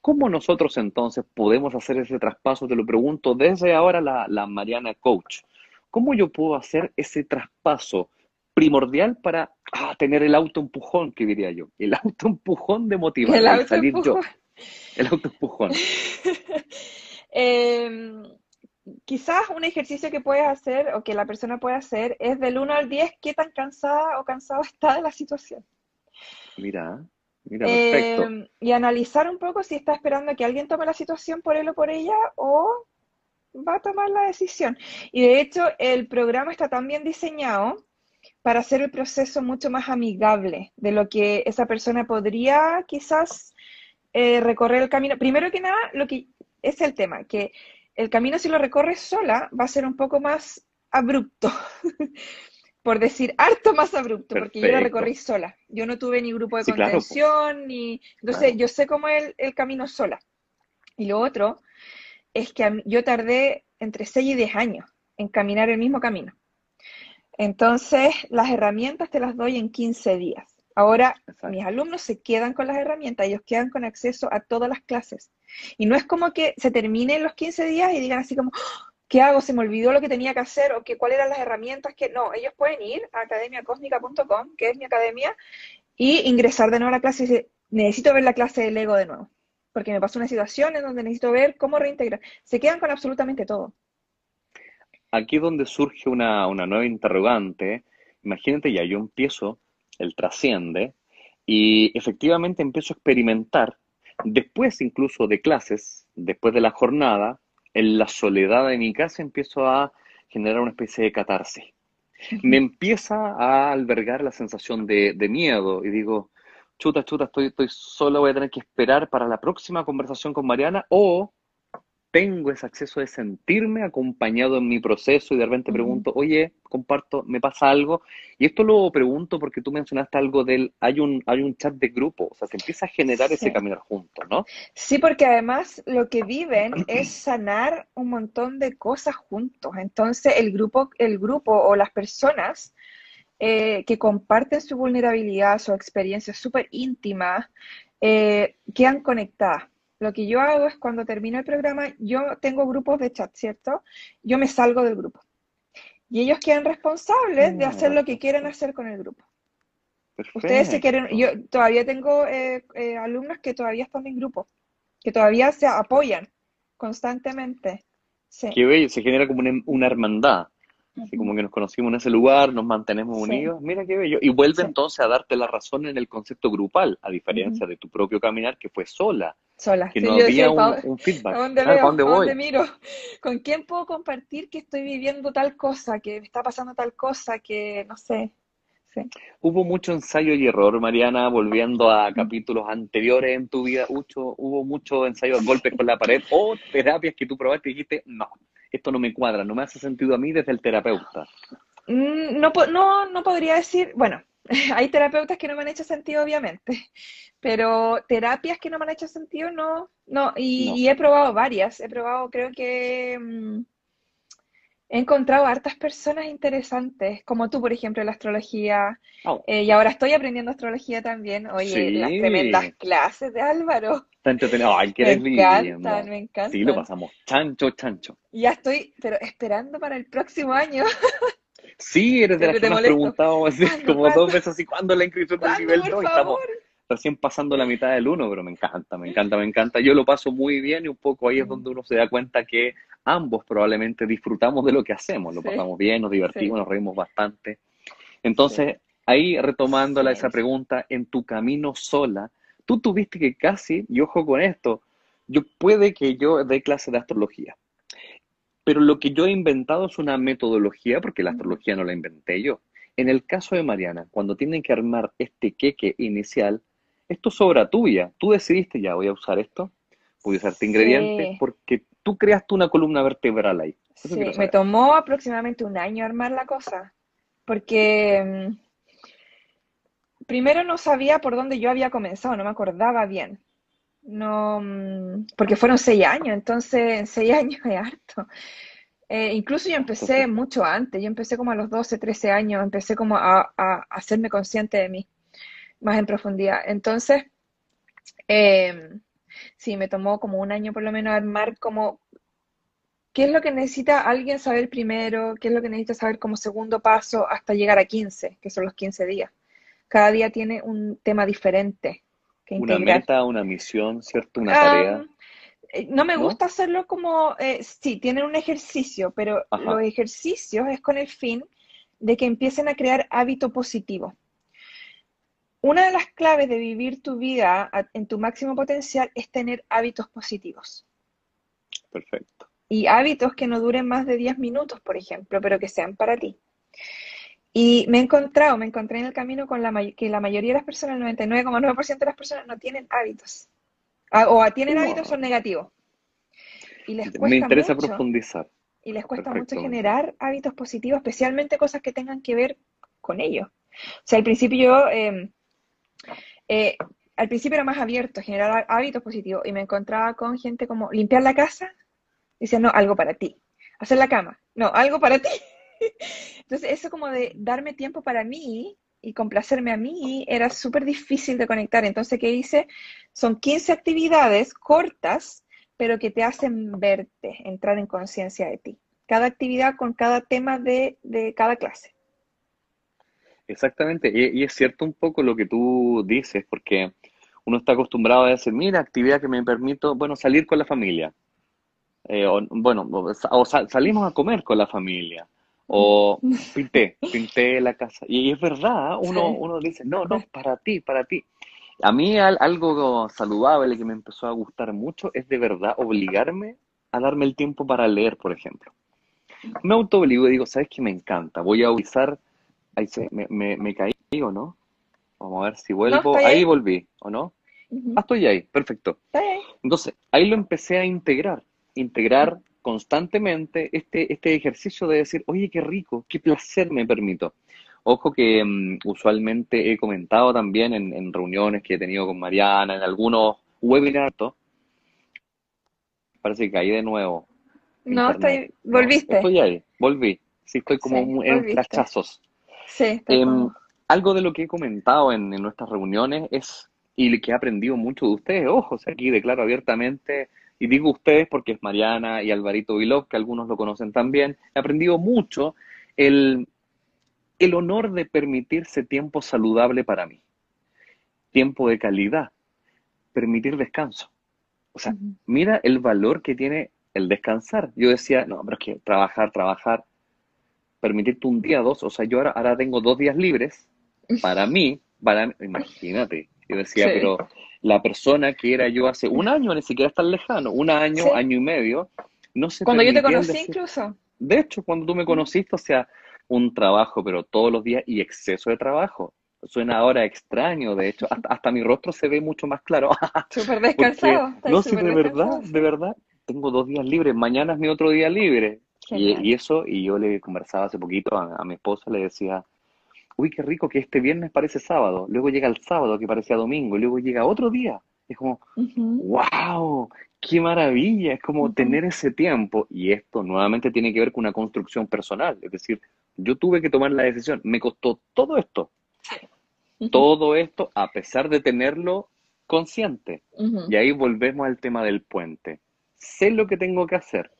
¿Cómo nosotros entonces podemos hacer ese traspaso? Te lo pregunto desde ahora la, la Mariana Coach. ¿Cómo yo puedo hacer ese traspaso primordial para ah, tener el autoempujón, que diría yo. El autoempujón de motivar, El de salir yo. El autoempujón. [LAUGHS] Em, quizás un ejercicio que puedes hacer o que la persona puede hacer es del 1 al 10 qué tan cansada o cansado [LAUGHS] está de la situación. Mira, mira, perfecto. Em, y analizar un poco si está esperando que alguien tome la situación por él o por ella o va a tomar la decisión. Y de hecho, el programa está tan bien diseñado para hacer el proceso mucho más amigable de lo que esa persona podría quizás eh, recorrer el camino. Primero que nada, lo que es el tema, que el camino si lo recorres sola va a ser un poco más abrupto, [LAUGHS] por decir harto más abrupto, porque yo lo Perfecto. recorrí sola. Yo no tuve ni grupo de Sí, claro, po. contención, ni... Entonces, Claro. yo sé cómo es el, el camino sola. Y lo otro es que mí- yo tardé entre 6 y 10 años en caminar el mismo camino. Entonces, las herramientas te las doy en 15 días. Ahora, Exacto. mis alumnos se quedan con las herramientas, ellos quedan con acceso a todas las clases. Y no es como que se terminen los 15 días y digan así como, "Oh, ¿qué hago? Se me olvidó lo que tenía que hacer o que cuáles eran las herramientas que... No, ellos pueden ir a academiacosmica.com, que es mi academia, y ingresar de nuevo a la clase y decir, necesito ver la clase de Lego de nuevo, porque me pasó una situación en donde necesito ver cómo reintegrar. Se quedan con absolutamente todo. Aquí es donde surge una, una nueva interrogante. Imagínate ya, yo empiezo, el trasciende, y efectivamente empiezo a experimentar, después incluso de clases, después de la jornada, en la soledad de mi casa empiezo a generar una especie de catarsis. Me empieza a albergar la sensación de, de miedo y digo, chuta, chuta, estoy, estoy solo, voy a tener que esperar para la próxima conversación con Mariana o tengo ese acceso de sentirme acompañado en mi proceso y de repente pregunto, oye, comparto, me pasa algo. Y esto lo pregunto porque tú mencionaste algo del, hay un, hay un chat de grupo, o sea, se empieza a generar ese caminar juntos, ¿no? Sí, porque además lo que viven es sanar un montón de cosas juntos. Entonces, el grupo, el grupo o las personas eh, que comparten su vulnerabilidad, su experiencia súper íntima, eh, quedan conectadas. Lo que yo hago es cuando termino el programa, yo tengo grupos de chat, ¿cierto? Yo me salgo del grupo. Y ellos quedan responsables de hacer lo que quieren hacer con el grupo. Ustedes se quieren, yo todavía tengo eh, eh, alumnos que todavía están en grupo, que todavía se apoyan constantemente. Sí. Qué bello, se genera como una, una hermandad. Así como que nos conocimos en ese lugar, nos mantenemos Sí. unidos. Mira qué bello. Y vuelve Sí. entonces a darte la razón en el concepto grupal, a diferencia de tu propio caminar que fue sola, Sola. que Sí, no yo decía, había ¿pa- un, feedback. ¿A dónde Ah, ¿para veo? dónde ¿A dónde voy? miro? [LAUGHS] ¿Con quién puedo compartir que estoy viviendo tal cosa, que me está pasando tal cosa, que no sé? Sí. Hubo mucho ensayo y error, Mariana, volviendo a capítulos anteriores en tu vida, hubo mucho ensayo, golpes con la pared o terapias que tú probaste y dijiste, no, esto no me cuadra, no me hace sentido a mí desde el terapeuta. Mm, No, no, no podría decir, bueno, [LAUGHS] hay terapeutas que no me han hecho sentido, obviamente, [LAUGHS] pero terapias que no me han hecho sentido, no, no, y, No. y he probado varias, he probado, creo que mm, he encontrado hartas personas interesantes, como tú, por ejemplo, en la astrología, Ah, eh, y ahora estoy aprendiendo astrología también, oye, las sí, tremendas clases de Álvaro, está entretenido. Ay, qué me encantan, me Sí, lo encantan, pasamos chancho, chancho. ya estoy, pero esperando para el próximo año, [LAUGHS] Sí, eres de las que así ¿cuándo, como dos veces así, ¿cuándo la inscripción del ¿Cuándo, nivel por 2? Y estamos recién pasando la mitad del uno, pero me encanta, me encanta, me encanta. Yo lo paso muy bien y un poco ahí es Mm, donde uno se da cuenta que ambos probablemente disfrutamos de lo que hacemos, lo Sí, pasamos bien, nos sí, divertimos, nos reímos bastante. sí, Entonces, ahí retomándola esa pregunta, en tu camino sola, tú tuviste que casi, y ojo con esto, yo puede que yo dé clase de astrología, pero lo que yo he inventado es una metodología, porque la astrología no la inventé yo. En el caso de Mariana, cuando tienen que armar este queque inicial, esto es obra tuya. Tú decidiste ya, voy a usar esto, voy a usar este ingrediente, porque tú creaste una columna vertebral ahí. Sí, me tomó aproximadamente un año armar la cosa, porque mm, primero no sabía por dónde yo había comenzado, no me acordaba bien. No, mm, porque fueron seis años, entonces en seis [LAUGHS] años es harto. Eh, incluso yo empecé mucho antes, yo empecé como a los 12, 13 años, empecé como a, a hacerme consciente de mí, más en profundidad. Entonces, eh, sí, me tomó como un año por lo menos armar como ¿qué es lo que necesita alguien saber primero? ¿Qué es lo que necesita saber como segundo paso hasta llegar a 15, que son los 15 días? Cada día tiene un tema diferente que Una meta, una misión, ¿cierto? Una Ah, tarea, eh, no me ¿no? gusta hacerlo como, eh, sí, tienen un ejercicio, pero Ajá. los ejercicios es con el fin de que empiecen a crear hábito positivo. Una de las claves de vivir tu vida en tu máximo potencial es tener hábitos positivos. Perfecto. Y hábitos que no duren más de 10 minutos, por ejemplo, pero que sean para ti. Y me he encontrado, me encontré en el camino con la que la mayoría de las personas, el 99,9% de las personas no tienen hábitos. Ah, o tienen hábitos son negativos. Y les Me cuesta interesa mucho, profundizar. y les cuesta mucho generar hábitos positivos, especialmente cosas que tengan que ver con ellos. O sea, al principio yo, eh, eh, al principio era más abierto, generar há- hábitos positivos, y me encontraba con gente como limpiar la casa, dice, no, algo para ti. Hacer la cama, no, algo para ti. Entonces, eso como de darme tiempo para mí y complacerme a mí era súper difícil de conectar. Entonces, ¿qué hice? Son 15 actividades cortas, pero que te hacen verte, entrar en conciencia de ti. Cada actividad con cada tema de, de cada clase. Exactamente, y, es cierto un poco lo que tú dices, porque uno está acostumbrado a decir, mira, actividad que me permito, bueno, salir con la familia, Eh, bueno, o, sa- o sa- salimos a comer con la familia, o [LAUGHS] pinté, pinté la casa, y, es verdad, uno, Sí. uno dice, no, no, para ti, para ti. A mí al- algo saludable que me empezó a gustar mucho es de verdad obligarme a darme el tiempo para leer, por ejemplo. Me autoobligo y digo, ¿sabes qué? Me encanta, voy a utilizar Ahí se, me, me, me caí o no. Vamos a ver si vuelvo. ahí. ahí. volví, ¿o no? Ah, estoy ahí, perfecto. Entonces, ahí lo empecé a integrar, integrar constantemente este, este ejercicio de decir, oye, qué rico, qué placer me permito. Ojo que mm, usualmente he comentado también en, en reuniones que he tenido con Mariana, en algunos webinars, parece que caí de nuevo. No, Internet. estoy, volviste. Estoy ahí, volví. Sí, estoy como Sí, en volviste. flashazos. Sí, como- algo de lo que he comentado en, en nuestras reuniones es, y que he aprendido mucho de ustedes, ojo, o sea, aquí declaro abiertamente, y digo ustedes porque es Mariana y Alvarito Vilov, que algunos lo conocen también, he aprendido mucho el, el honor de permitirse tiempo saludable para mí, tiempo de calidad, permitir descanso. O sea, mira el valor que tiene el descansar. Yo decía, no, pero es que trabajar, trabajar, permitirte un día, dos, o sea, yo ahora, ahora tengo dos días libres para mí, para, imagínate, yo decía, Sí. pero la persona que era yo hace un año, ni siquiera es tan lejano, un año, Sí. año y medio, no se Cuando yo te conocí decir- incluso. de hecho, cuando tú me conociste, o sea, un trabajo, pero todos los días y exceso de trabajo. Suena ahora extraño, de hecho, hasta, hasta mi rostro se ve mucho más claro. [LAUGHS] Súper descansado. no, sí, de verdad, de verdad, tengo dos días libres, mañana es mi otro día libre. Y eso, y yo le conversaba hace poquito a, a mi esposa, le decía, uy, qué rico que este viernes parece sábado, luego llega el sábado que parecía domingo, y luego llega otro día. Es como, Ujú. wow, qué maravilla, es como tener ese tiempo. Y esto nuevamente tiene que ver con una construcción personal, es decir, yo tuve que tomar la decisión, me costó todo esto, todo esto a pesar de tenerlo consciente. Y ahí volvemos al tema del puente. Sé lo que tengo que hacer.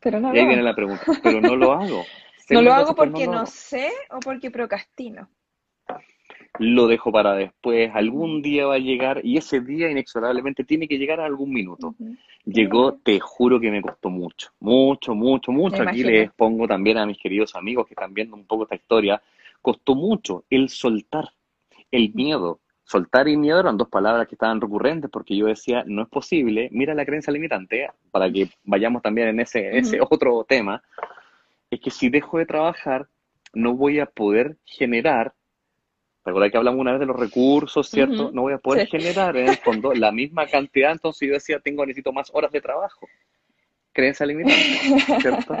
Pero no Y ahí lo viene hago. la pregunta, pero no lo hago. [LAUGHS] No lo hago porque no sé o porque procrastino. Lo dejo para después, algún día va a llegar y ese día inexorablemente tiene que llegar a algún minuto. Llegó, te juro que me costó mucho, mucho, mucho, mucho. Me Aquí imagino. les pongo también a mis queridos amigos que están viendo un poco esta historia. Costó mucho el soltar, el miedo. Soltar y miedo eran dos palabras que estaban recurrentes porque yo decía, no es posible, mira la creencia limitante, para que vayamos también en ese, en ese otro tema, es que si dejo de trabajar, no voy a poder generar, recuerda que hablamos una vez de los recursos, ¿cierto? No voy a poder Sí. generar en el fondo la misma cantidad, entonces yo decía, tengo, necesito más horas de trabajo. Creencia limitante, ¿cierto?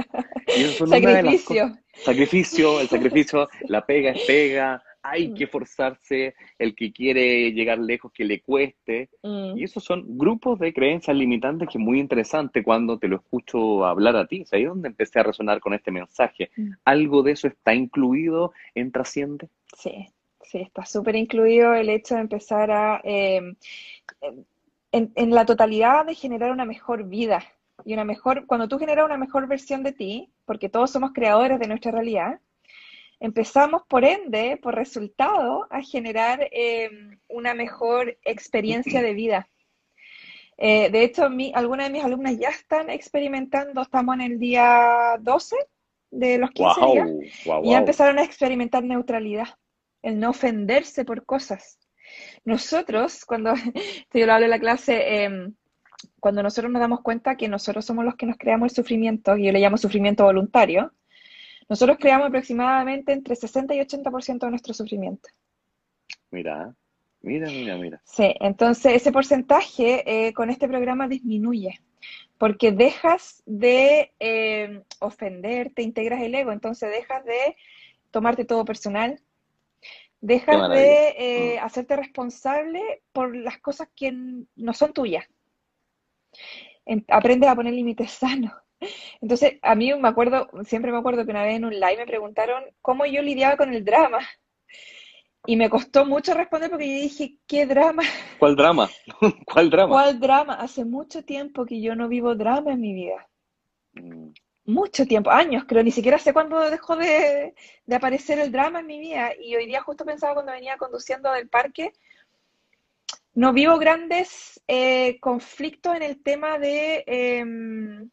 Y eso son una de las cosas. Sacrificio. Sacrificio, el sacrificio, la pega es pega, hay Mm. que forzarse, el que quiere llegar lejos que le cueste. Mm. Y esos son grupos de creencias limitantes que es muy interesante cuando te lo escucho hablar a ti. Sea, ahí es donde empecé a resonar con este mensaje. Mm. ¿Algo de eso está incluido en Trasciende? Sí, sí, está súper incluido el hecho de empezar a, eh, en, en la totalidad de generar una mejor vida. y una mejor, cuando tú generas una mejor versión de ti, porque todos somos creadores de nuestra realidad, empezamos por ende, por resultado, a generar eh, una mejor experiencia de vida. Eh, de hecho, mi, algunas de mis alumnas ya están experimentando, estamos en el día 12 de los 15 días, y ya empezaron a experimentar neutralidad, el no ofenderse por cosas. Nosotros, cuando [LAUGHS] yo lo hablo en la clase, em, cuando nosotros nos damos cuenta que nosotros somos los que nos creamos el sufrimiento, y yo le llamo sufrimiento voluntario, nosotros creamos aproximadamente entre 60 y 80% de nuestro sufrimiento. Mira, mira, mira, mira. Sí, entonces ese porcentaje eh, con este programa disminuye, porque dejas de eh, ofender, te integras el ego, entonces dejas de tomarte todo personal, dejas de eh, mm. hacerte responsable por las cosas que no son tuyas. Aprendes a poner límites [LAUGHS] sanos. Entonces, a mí me acuerdo, siempre me acuerdo que una vez en un live me preguntaron cómo yo lidiaba con el drama. Y me costó mucho responder porque yo dije, ¿qué drama? ¿Cuál drama? [LAUGHS] ¿Cuál drama? ¿Cuál drama? Hace mucho tiempo que yo no vivo drama en mi vida. Mm. Mucho tiempo, años creo, ni siquiera sé cuándo dejó de, aparecer el drama en mi vida. Y hoy día justo pensaba cuando venía conduciendo del parque, no vivo grandes eh, conflictos en el tema de... Em,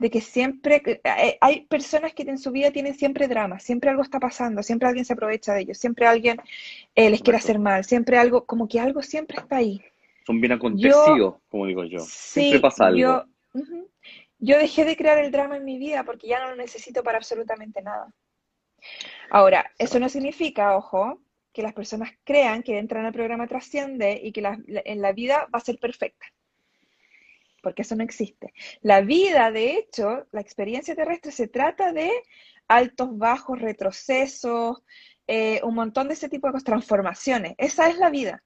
de que siempre eh, hay personas que en su vida tienen siempre drama, siempre algo está pasando, siempre alguien se aprovecha de ellos, siempre alguien eh, les quiere hacer mal, siempre algo, como que algo siempre está ahí. Son bien acontecidos, como digo yo. siempre pasa algo. Yo, yo dejé de crear el drama en mi vida porque ya no lo necesito para absolutamente nada. Ahora, eso no significa, ojo, que las personas crean que entran al programa trasciende y que en la vida va a ser perfecta porque eso no existe. La vida, de hecho, la experiencia terrestre se trata de altos, bajos, retrocesos, eh, un montón de ese tipo de transformaciones. Esa es la vida.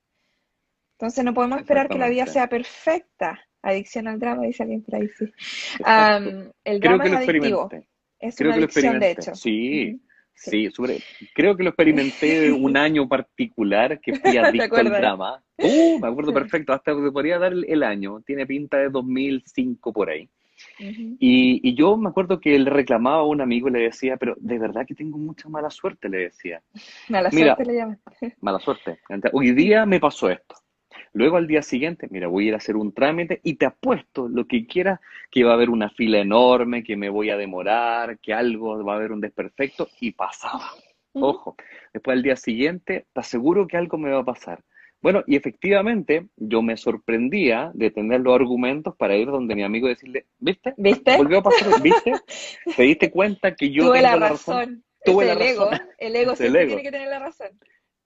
Entonces no podemos esperar que la vida sea perfecta. Adicción al drama, dice alguien por ahí, sí. el drama es adictivo. Es una adicción, de hecho. Sí. Sí, sobre, creo que lo experimenté [LAUGHS] un año particular que fui [LAUGHS] adicto al drama. Uh, me acuerdo perfecto, hasta te podría dar el, año, tiene pinta de 2005 por ahí. y, y, yo me acuerdo que le reclamaba a un amigo y le decía, pero de verdad que tengo mucha mala suerte, le decía. Mala suerte le llaman. [LAUGHS] Mala suerte. Hoy día me pasó esto. Luego al día siguiente, mira, voy a ir a hacer un trámite y te apuesto lo que quieras, que va a haber una fila enorme, que me voy a demorar, que algo va a haber un desperfecto y pasaba. Ojo, después al día siguiente, te aseguro que algo me va a pasar. Bueno, y efectivamente yo me sorprendía de tener los argumentos para ir donde mi amigo y decirle, ¿viste? ¿Viste? Volvió a pasar, ¿viste? ¿Te diste cuenta que yo Tuve la razón? Tuve la razón. Ego. El ego siempre tiene que tener la razón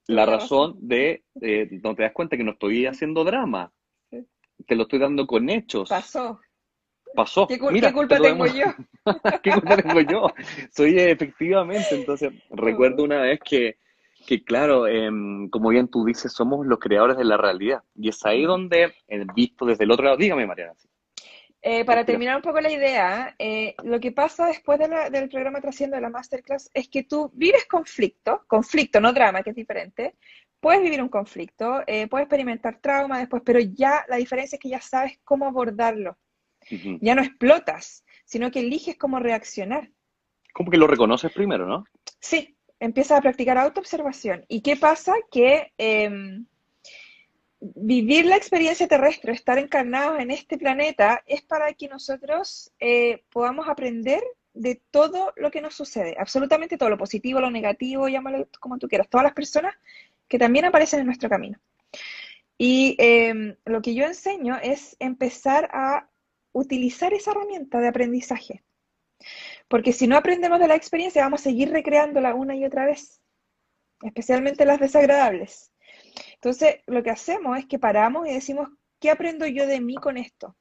la razón de, no te das cuenta que no estoy haciendo drama. Te lo estoy dando con hechos. Pasó. Pasó. ¿Qué, culpa tengo yo? [LAUGHS] ¿Qué culpa tengo yo? Soy efectivamente, entonces [LAUGHS] recuerdo una vez que, que claro, em, como bien tú dices, somos los creadores de la realidad. Y es ahí donde, eh, visto desde el otro lado, dígame Mariana. Eh, para terminar un poco la idea, eh, lo que pasa después del programa Trasciendo de la Masterclass es que tú vives conflicto, conflicto, no drama, que es diferente. Puedes vivir un conflicto, eh, puedes experimentar trauma después, pero ya la diferencia es que ya sabes cómo abordarlo. Ya no explotas, sino que eliges cómo reaccionar. Como que lo reconoces primero, ¿no? Sí, empiezas a practicar autoobservación. ¿Y qué pasa? Que em, vivir la experiencia terrestre, estar encarnados en este planeta, es para que nosotros eh, podamos aprender de todo lo que nos sucede, absolutamente todo, lo positivo, lo negativo, llámalo como tú quieras, todas las personas que también aparecen en nuestro camino. Y em, lo que yo enseño es empezar a utilizar esa herramienta de aprendizaje. Porque si no aprendemos de la experiencia, vamos a seguir recreándola una y otra vez, especialmente las desagradables. Entonces, lo que hacemos es que paramos y decimos, ¿qué aprendo yo de mí con esto?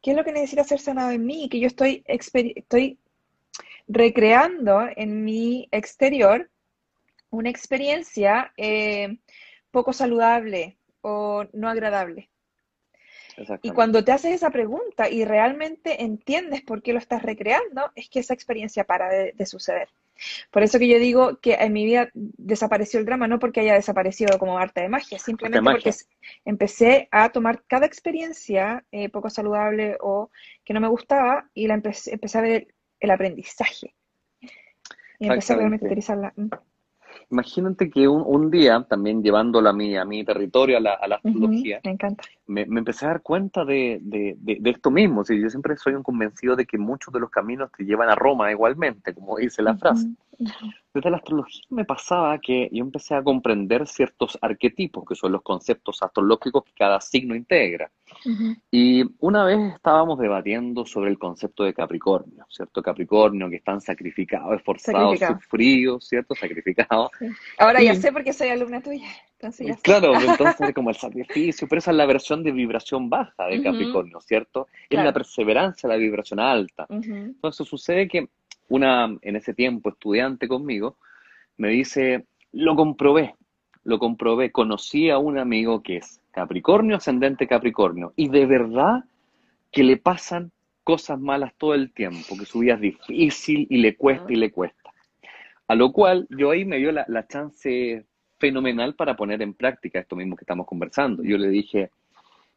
¿Qué es lo que necesita ser sanado en mí? Que yo estoy, estoy recreando en mi exterior una experiencia eh, poco saludable o no agradable. Y cuando te haces esa pregunta y realmente entiendes por qué lo estás recreando, es que esa experiencia para de suceder. Por eso que yo digo que en mi vida desapareció el drama, no porque haya desaparecido como arte de magia, simplemente porque empecé a tomar cada experiencia eh, poco saludable o que no me gustaba y la empecé, empecé a ver el, aprendizaje. Y empecé a utilizarla. Imagínate que un, día, también llevándola a mi, a mi territorio, a la, a la astrología, me encanta. Me, empecé a dar cuenta de, de, de, esto mismo. yo siempre soy un convencido de que muchos de los caminos te llevan a Roma igualmente, como dice la frase. Desde la astrología me pasaba que yo empecé a comprender ciertos arquetipos, que son los conceptos astrológicos que cada signo integra. Y una vez estábamos debatiendo sobre el concepto de Capricornio, ¿cierto? Capricornio, que están sacrificados, esforzados, sufridos, ¿cierto? Sacrificados. Ahora ya sé por qué soy alumna tuya. claro, [LAUGHS] entonces como el sacrificio, pero esa es la versión de vibración baja de Capricornio, ¿cierto? Es la perseverancia, la vibración alta. Entonces sucede que una, en ese tiempo, estudiante conmigo, me dice, lo comprobé, lo comprobé, conocí a un amigo que es Capricornio, ascendente Capricornio, y de verdad que le pasan cosas malas todo el tiempo, que su vida es difícil y le cuesta y le cuesta. A lo cual yo ahí me dio la, la chance fenomenal para poner en práctica esto mismo que estamos conversando. Yo le dije,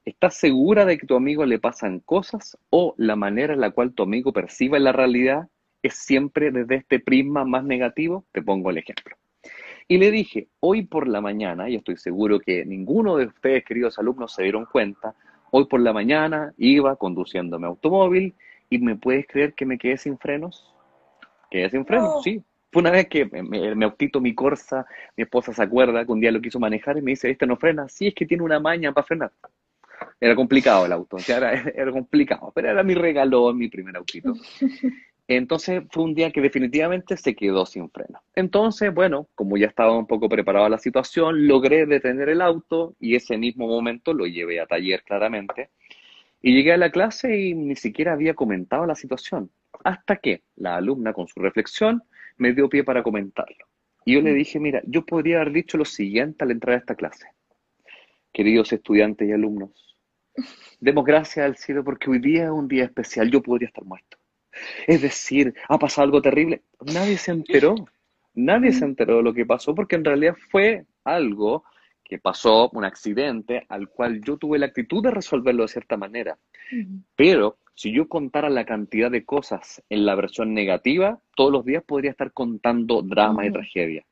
¿estás segura de que tu amigo le pasan cosas o la manera en la cual tu amigo percibe la realidad es siempre desde este prisma más negativo? Te pongo el ejemplo. Y le dije, hoy por la mañana, y estoy seguro que ninguno de ustedes, queridos alumnos, se dieron cuenta, hoy por la mañana iba conduciendo mi automóvil y me puedes creer que me quedé sin frenos. Quedé sin frenos, sí. Fue una vez que me, me autito mi Corsa, mi esposa se acuerda que un día lo quiso manejar y me dice, ¿este no frena? Sí, es que tiene una maña para frenar. Era complicado el auto, o sea, era, [LAUGHS] era complicado, pero era mi regalo, mi primer autito. [LAUGHS] Entonces fue un día que definitivamente se quedó sin freno. Entonces, bueno, como ya estaba un poco preparado la situación, logré detener el auto y ese mismo momento lo llevé a taller claramente. Y llegué a la clase y ni siquiera había comentado la situación. Hasta que la alumna con su reflexión me dio pie para comentarlo. Y yo le dije, mira, yo podría haber dicho lo siguiente al entrar a esta clase. Queridos estudiantes y alumnos, demos gracias al cielo porque hoy día es un día especial, yo podría estar muerto. Es decir, ha pasado algo terrible. Nadie se enteró. Nadie se enteró de lo que pasó porque en realidad fue algo que pasó, un accidente, al cual yo tuve la actitud de resolverlo de cierta manera. Pero si yo contara la cantidad de cosas en la versión negativa, todos los días podría estar contando drama y tragedia.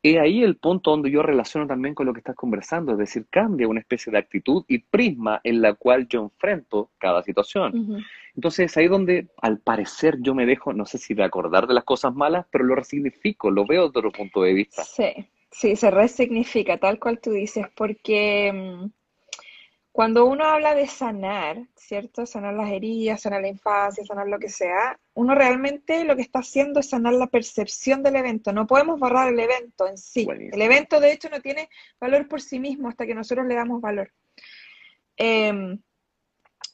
Y ahí el punto donde yo relaciono también con lo que estás conversando, es decir, cambia una especie de actitud y prisma en la cual yo enfrento cada situación. Entonces ahí donde al parecer yo me dejo, no sé si de acordar de las cosas malas, pero lo resignifico, lo veo desde otro punto de vista. Sí, sí, se resignifica, tal cual tú dices, porque mm, cuando uno habla de sanar, ¿cierto? Sanar las heridas, sanar la infancia, sanar lo que sea, uno realmente lo que está haciendo es sanar la percepción del evento. No podemos borrar el evento en sí. El evento, de hecho, no tiene valor por sí mismo hasta que nosotros le damos valor. Em,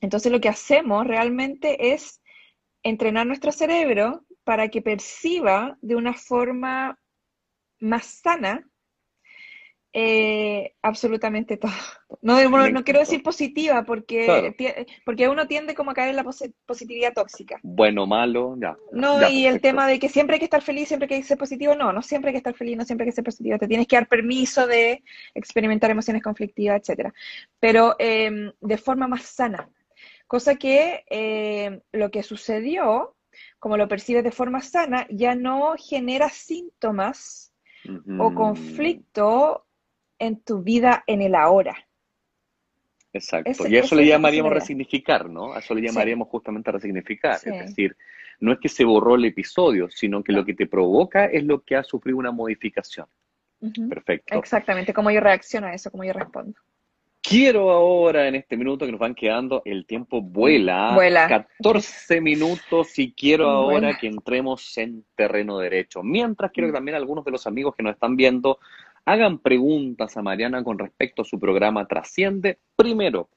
entonces, lo que hacemos realmente es entrenar nuestro cerebro para que perciba de una forma más sana eh, absolutamente todo. No, no, quiero decir positiva porque, porque uno tiende como a caer en la positividad tóxica. Bueno, malo, ya. No, y el tema de que siempre hay que estar feliz, siempre hay que ser positivo, no, no siempre hay que estar feliz, no siempre hay que ser positivo. Te tienes que dar permiso de experimentar emociones conflictivas, etcétera. Pero em, de forma más sana. Cosa que em, lo que sucedió, como lo percibes de forma sana, ya no genera síntomas o conflicto en tu vida en el ahora. Exacto. y eso le llamaríamos resignificar, ¿no? A eso le llamaríamos justamente resignificar. Es decir, no es que se borró el episodio, sino que lo que te provoca es lo que ha sufrido una modificación. Perfecto. Exactamente, cómo yo reacciono a eso, cómo yo respondo. Quiero ahora, en este minuto que nos van quedando, el tiempo vuela. Vuela. 14 minutos y quiero ahora que entremos en terreno derecho. Mientras quiero que también algunos de los amigos que nos están viendo hagan preguntas a Mariana con respecto a su programa Trasciende. Primero,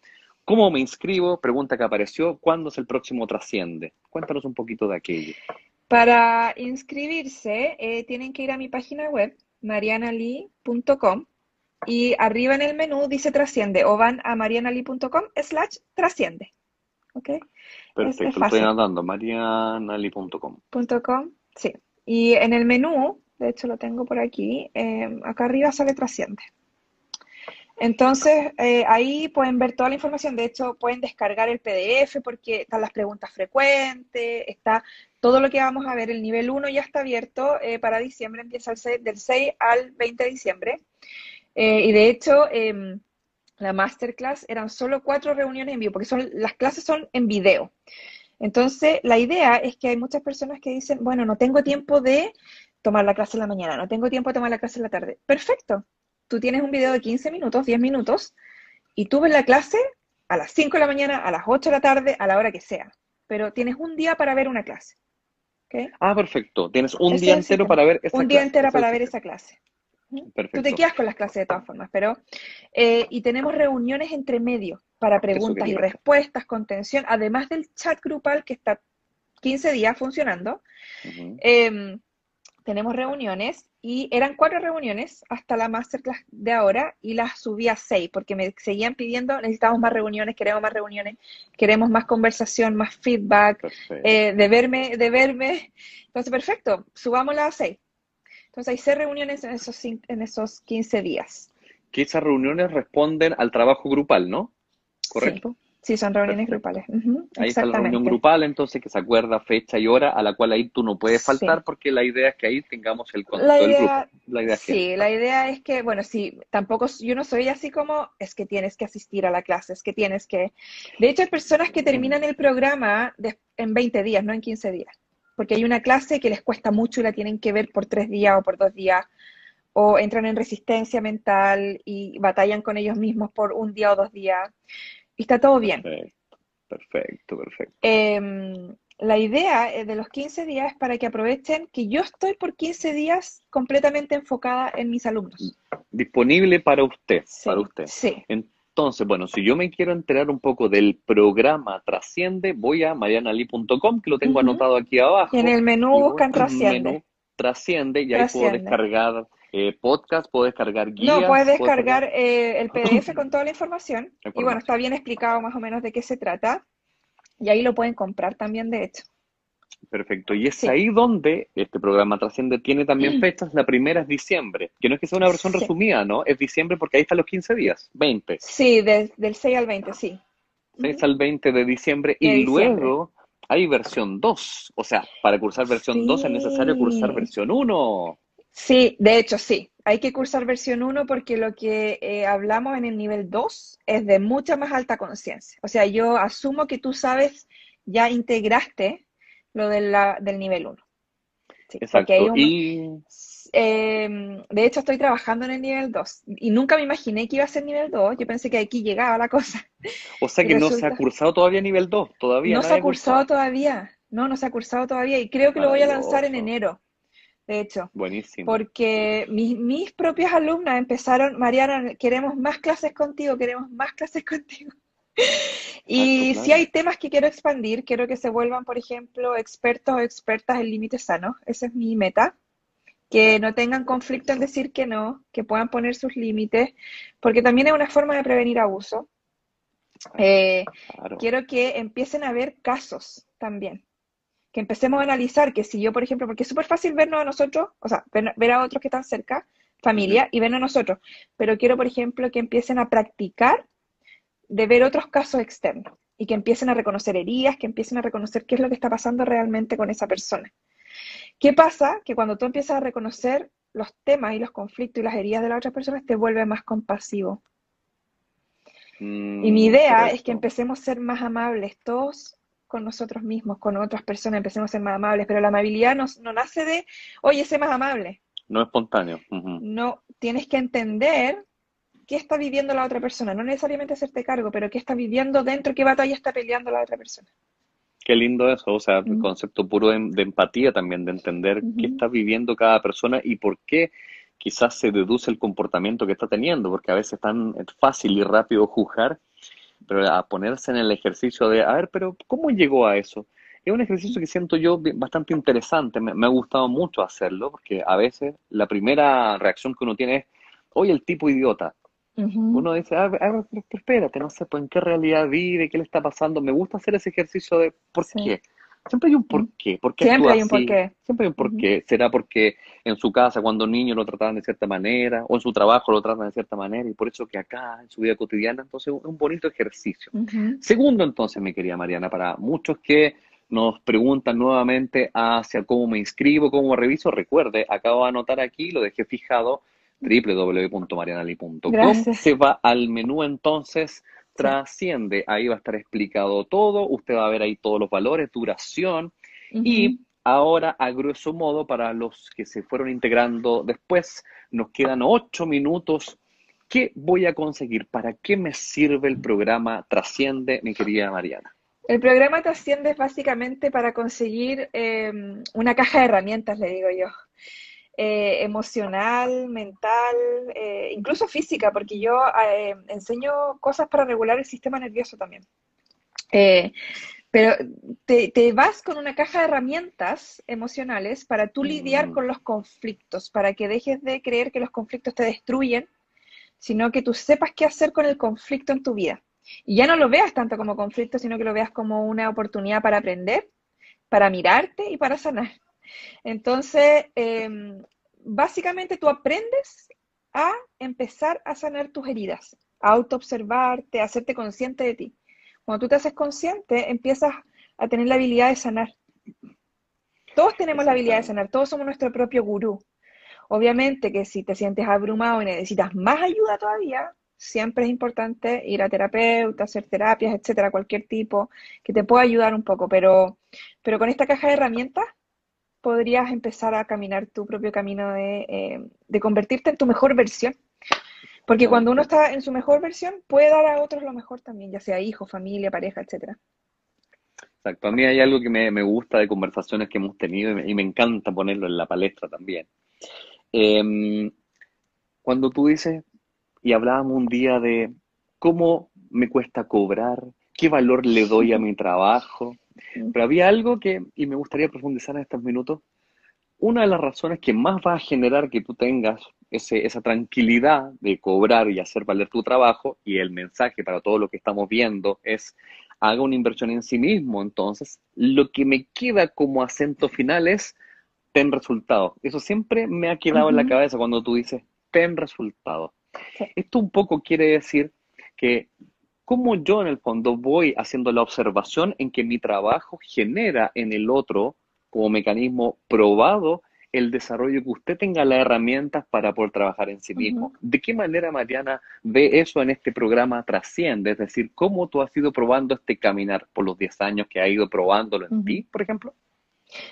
¿cómo me inscribo? Pregunta que apareció. ¿Cuándo es el próximo Trasciende? Cuéntanos un poquito de aquello. Para inscribirse, eh, tienen que ir a mi página web, marianali.com, y arriba en el menú dice Trasciende, o van a marianali.com slash Trasciende. ¿Ok? Perfecto, estoy andando, marianali.com. sí. Y en el menú, de hecho lo tengo por aquí, eh, acá arriba sale trasciende. Entonces, eh, ahí pueden ver toda la información. De hecho, pueden descargar el PDF porque están las preguntas frecuentes, está todo lo que vamos a ver. El nivel 1 ya está abierto eh, para diciembre, empieza el del 6 al 20 de diciembre. Eh, y de hecho, em, la masterclass eran solo cuatro reuniones en vivo, porque son, las clases son en video. Entonces, la idea es que hay muchas personas que dicen, bueno, no tengo tiempo de tomar la clase en la mañana, no tengo tiempo de tomar la clase en la tarde. Perfecto, tú tienes un video de 15 minutos, 10 minutos, y tú ves la clase a las 5 de la mañana, a las 8 de la tarde, a la hora que sea. Pero tienes un día para ver una clase. Ah, perfecto. Tienes un día entero para ver esa clase. Un día entero para ver esa clase. Perfecto. Tú te quedas con las clases de todas formas, pero... Eh, y tenemos reuniones entre medio para preguntas y respuestas, contención, además del chat grupal que está 15 días funcionando tenemos reuniones y eran cuatro reuniones hasta la masterclass de ahora y las subí a seis porque me seguían pidiendo, necesitamos más reuniones, queremos más reuniones, queremos más conversación, más feedback, eh, de verme, de verme. Entonces, perfecto, subámosla a seis. Entonces hay seis reuniones en esos, en esos 15 días. Que esas reuniones responden al trabajo grupal, ¿no? ¿Correcto? Sí, son reuniones grupales. ahí está la reunión grupal, entonces que se acuerda fecha y hora a la cual ahí tú no puedes faltar porque la idea es que ahí tengamos el control del grupo. La idea sí, la idea es que, bueno, sí, tampoco, yo no soy así como, es que tienes que asistir a la clase, es que tienes que... De hecho, hay personas que terminan el programa en 20 días, no en 15 días, porque hay una clase que les cuesta mucho y la tienen que ver por tres días o por dos días, o entran en resistencia mental y batallan con ellos mismos por un día o dos días. Y está todo bien. Perfecto, perfecto. Em, la idea eh, de los 15 días es para que aprovechen que yo estoy por 15 días completamente enfocada en mis alumnos. Disponible para usted, para usted. Sí. Entonces, bueno, si yo me quiero enterar un poco del programa Trasciende, voy a marianali.com, que lo tengo anotado aquí abajo. Y en el menú buscan Trasciende. Trasciende y ahí puedo descargar eh, podcast, puedo descargar guías. No, puedes descargar eh, el [COUGHS] PDF con toda la información. Y bueno, está bien explicado más o menos de qué se trata. Y ahí lo pueden comprar también, de hecho. Perfecto. Y es ahí donde este programa Trasciende tiene también fechas. La primera es diciembre, que no es que sea una versión resumida, ¿no? Es diciembre porque ahí están los 15 días, 20. Sí, del 6 al 20, sí. 6 al 20 de diciembre. y luego hay versión 2. O sea, para cursar versión 2 es necesario cursar versión 1. Sí, de hecho sí. Hay que cursar versión 1 porque lo que eh, hablamos en el nivel 2 es de mucha más alta conciencia. O sea, yo asumo que tú sabes, ya integraste lo de la, del nivel 1. Exacto. y... Em, de hecho, estoy trabajando en el nivel 2 y nunca me imaginé que iba a ser nivel 2. Yo pensé que aquí llegaba la cosa. [LAUGHS] O sea que no se ha cursado todavía nivel 2, todavía. No se ha cursado, todavía. No, no se ha cursado todavía y creo que lo voy a lanzar en enero de hecho. Buenísimo. Porque mis, mis propias alumnas empezaron, Mariana, queremos más clases contigo, queremos más clases [LAUGHS] contigo. y si hay temas que quiero expandir, quiero que se vuelvan, por ejemplo, expertos o expertas en límites sanos. Esa es mi meta. Que no tengan conflicto en decir que no, que puedan poner sus límites, porque también es una forma de prevenir abuso. Eh, quiero que empiecen a ver casos también que empecemos a analizar que si yo, por ejemplo, porque es súper fácil vernos a nosotros, o sea, ver, a otros que están cerca, familia, y vernos a nosotros, pero quiero, por ejemplo, que empiecen a practicar de ver otros casos externos y que empiecen a reconocer heridas, que empiecen a reconocer qué es lo que está pasando realmente con esa persona. ¿Qué pasa? Que cuando tú empiezas a reconocer los temas y los conflictos y las heridas de las otras personas, te vuelve más compasivo. y mi mm, idea es que empecemos a ser más amables todos con nosotros mismos, con otras personas, empecemos a ser más amables, pero la amabilidad no, no nace de, oye, sé más amable. No es espontáneo. No, tienes que entender qué está viviendo la otra persona, no necesariamente hacerte cargo, pero qué está viviendo dentro, qué batalla está peleando la otra persona. Qué lindo eso, o sea, el concepto puro de, empatía también, de entender qué está viviendo cada persona y por qué quizás se deduce el comportamiento que está teniendo, porque a veces es tan fácil y rápido juzgar pero a ponerse en el ejercicio de, a ver, pero ¿cómo llegó a eso? Es un ejercicio que siento yo bastante interesante, me, ha gustado mucho hacerlo, porque a veces la primera reacción que uno tiene es, oye, el tipo idiota. Uno dice, a ver, espérate, no sé, pues en qué realidad vive, qué le está pasando. Me gusta hacer ese ejercicio de, ¿por qué? Siempre hay un porqué. ¿Por qué Siempre hay un así? porqué. Siempre hay un porqué. ¿Será porque en su casa, cuando niño, lo trataban de cierta manera? ¿O en su trabajo lo tratan de cierta manera? Y por eso que acá, en su vida cotidiana, entonces es un bonito ejercicio. Segundo, entonces, mi querida Mariana, para muchos que nos preguntan nuevamente hacia cómo me inscribo, cómo reviso, recuerde, acabo de anotar aquí, lo dejé fijado, www.marianali.com. Se va al menú entonces. Trasciende, ahí va a estar explicado todo, usted va a ver ahí todos los valores, duración, y ahora, a grueso modo, para los que se fueron integrando después, nos quedan ocho minutos. ¿Qué voy a conseguir? ¿Para qué me sirve el programa Trasciende, mi querida Mariana? El programa te asciende básicamente para conseguir eh, una caja de herramientas, le digo yo. Eh, emocional, mental, eh, incluso física, porque yo eh, enseño cosas para regular el sistema nervioso también. Pero te, te vas con una caja de herramientas emocionales para tú lidiar Mm, con los conflictos, para que dejes de creer que los conflictos te destruyen, sino que tú sepas qué hacer con el conflicto en tu vida. Y ya no lo veas tanto como conflicto, sino que lo veas como una oportunidad para aprender, para mirarte y para sanar. Entonces, em, básicamente tú aprendes a empezar a sanar tus heridas, a autoobservarte, a hacerte consciente de ti. Cuando tú te haces consciente, empiezas a tener la habilidad de sanar. Todos tenemos la habilidad de sanar, todos somos nuestro propio gurú. Obviamente que si te sientes abrumado y necesitas más ayuda todavía, siempre es importante ir a terapeuta, hacer terapias, etcétera, cualquier tipo que te pueda ayudar un poco, pero, pero con esta caja de herramientas podrías empezar a caminar tu propio camino de, eh, de convertirte en tu mejor versión. Porque cuando uno está en su mejor versión, puede dar a otros lo mejor también, ya sea hijo, familia, pareja, etcétera. Exacto. A mí hay algo que me, me gusta de conversaciones que hemos tenido y me, y me encanta ponerlo en la palestra también. Em, cuando tú dices, y hablábamos un día de cómo me cuesta cobrar, qué valor le doy a [LAUGHS] mi trabajo, pero había algo que, y me gustaría profundizar en estos minutos, una de las razones que más va a generar que tú tengas ese, esa tranquilidad de cobrar y hacer valer tu trabajo, y el mensaje para todo lo que estamos viendo es, haga una inversión en sí mismo. Entonces, lo que me queda como acento final es, ten resultados. Eso siempre me ha quedado en la cabeza cuando tú dices, ten resultados. Sí. Esto un poco quiere decir que como yo en el fondo voy haciendo la observación en que mi trabajo genera en el otro como mecanismo probado el desarrollo que usted tenga las herramientas para poder trabajar en sí mismo. ¿De qué manera, Mariana, ve eso en este programa Trasciende? Es decir, ¿cómo tú has ido probando este caminar por los 10 años que has ido probándolo en ti, por ejemplo?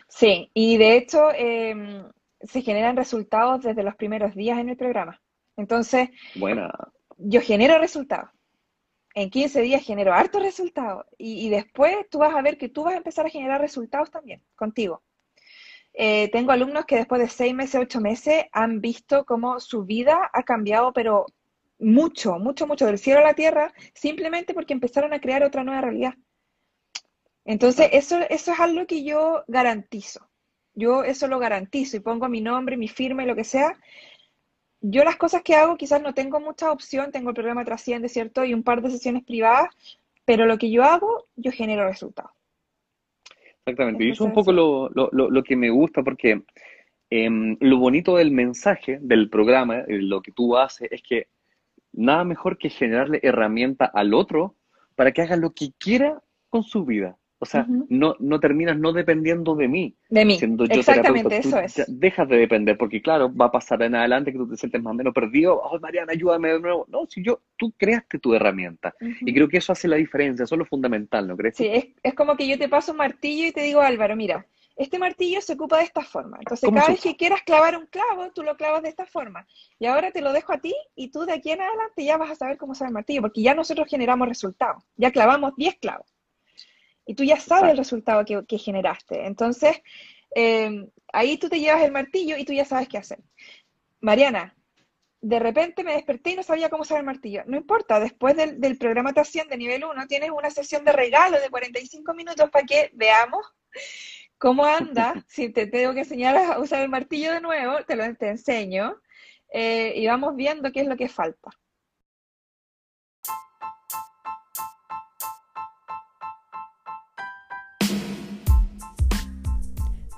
Sí, y de hecho em, se generan resultados desde los primeros días en el programa. Entonces, Buena. yo genero resultados. En 15 días genero hartos resultados. Y, y después tú vas a ver que tú vas a empezar a generar resultados también contigo. Eh, tengo alumnos que después de seis meses, ocho meses, han visto cómo su vida ha cambiado, pero mucho, mucho, mucho, del cielo a la tierra, simplemente porque empezaron a crear otra nueva realidad. Entonces, eso, eso es algo que yo garantizo. Yo eso lo garantizo y pongo mi nombre, mi firma y lo que sea. Yo las cosas que hago quizás no tengo mucha opción, tengo el programa Trasciende, ¿cierto? Y un par de sesiones privadas, pero lo que yo hago, yo genero resultados. Exactamente. Y eso es un poco lo, lo- lo- lo que me gusta porque em, lo bonito del mensaje, del programa, eh, lo que tú haces, es que nada mejor que generarle herramienta al otro para que haga lo que quiera con su vida. O sea, no, no terminas no dependiendo de mí. De mí, Siendo yo exactamente, eso es. dejas de depender, porque claro, va a pasar en adelante que tú te sientes más o menos perdido. Oh, Mariana, ayúdame de nuevo. No, si yo, tú creaste tu herramienta. Y creo que eso hace la diferencia, eso es lo fundamental, ¿no crees Sí, es, es como que yo te paso un martillo y te digo, Álvaro, mira, este martillo se ocupa de esta forma. Entonces, ¿Cómo cada vez que quieras clavar un clavo, tú lo clavas de esta forma. Y ahora te lo dejo a ti y tú de aquí en adelante ya vas a saber cómo usar el martillo, porque ya nosotros generamos resultados. Ya clavamos 10 clavos. Y tú ya sabes el resultado que, que generaste. Entonces, eh, ahí tú te llevas el martillo y tú ya sabes qué hacer. Mariana, de repente me desperté y no sabía cómo usar el martillo. No importa, después del, del programa Te Asciende nivel 1, tienes una sesión de regalo de 45 minutos para que veamos cómo anda. [LAUGHS] Si te tengo que enseñar a usar el martillo de nuevo, te lo te enseño. eh, y vamos viendo qué es lo que falta.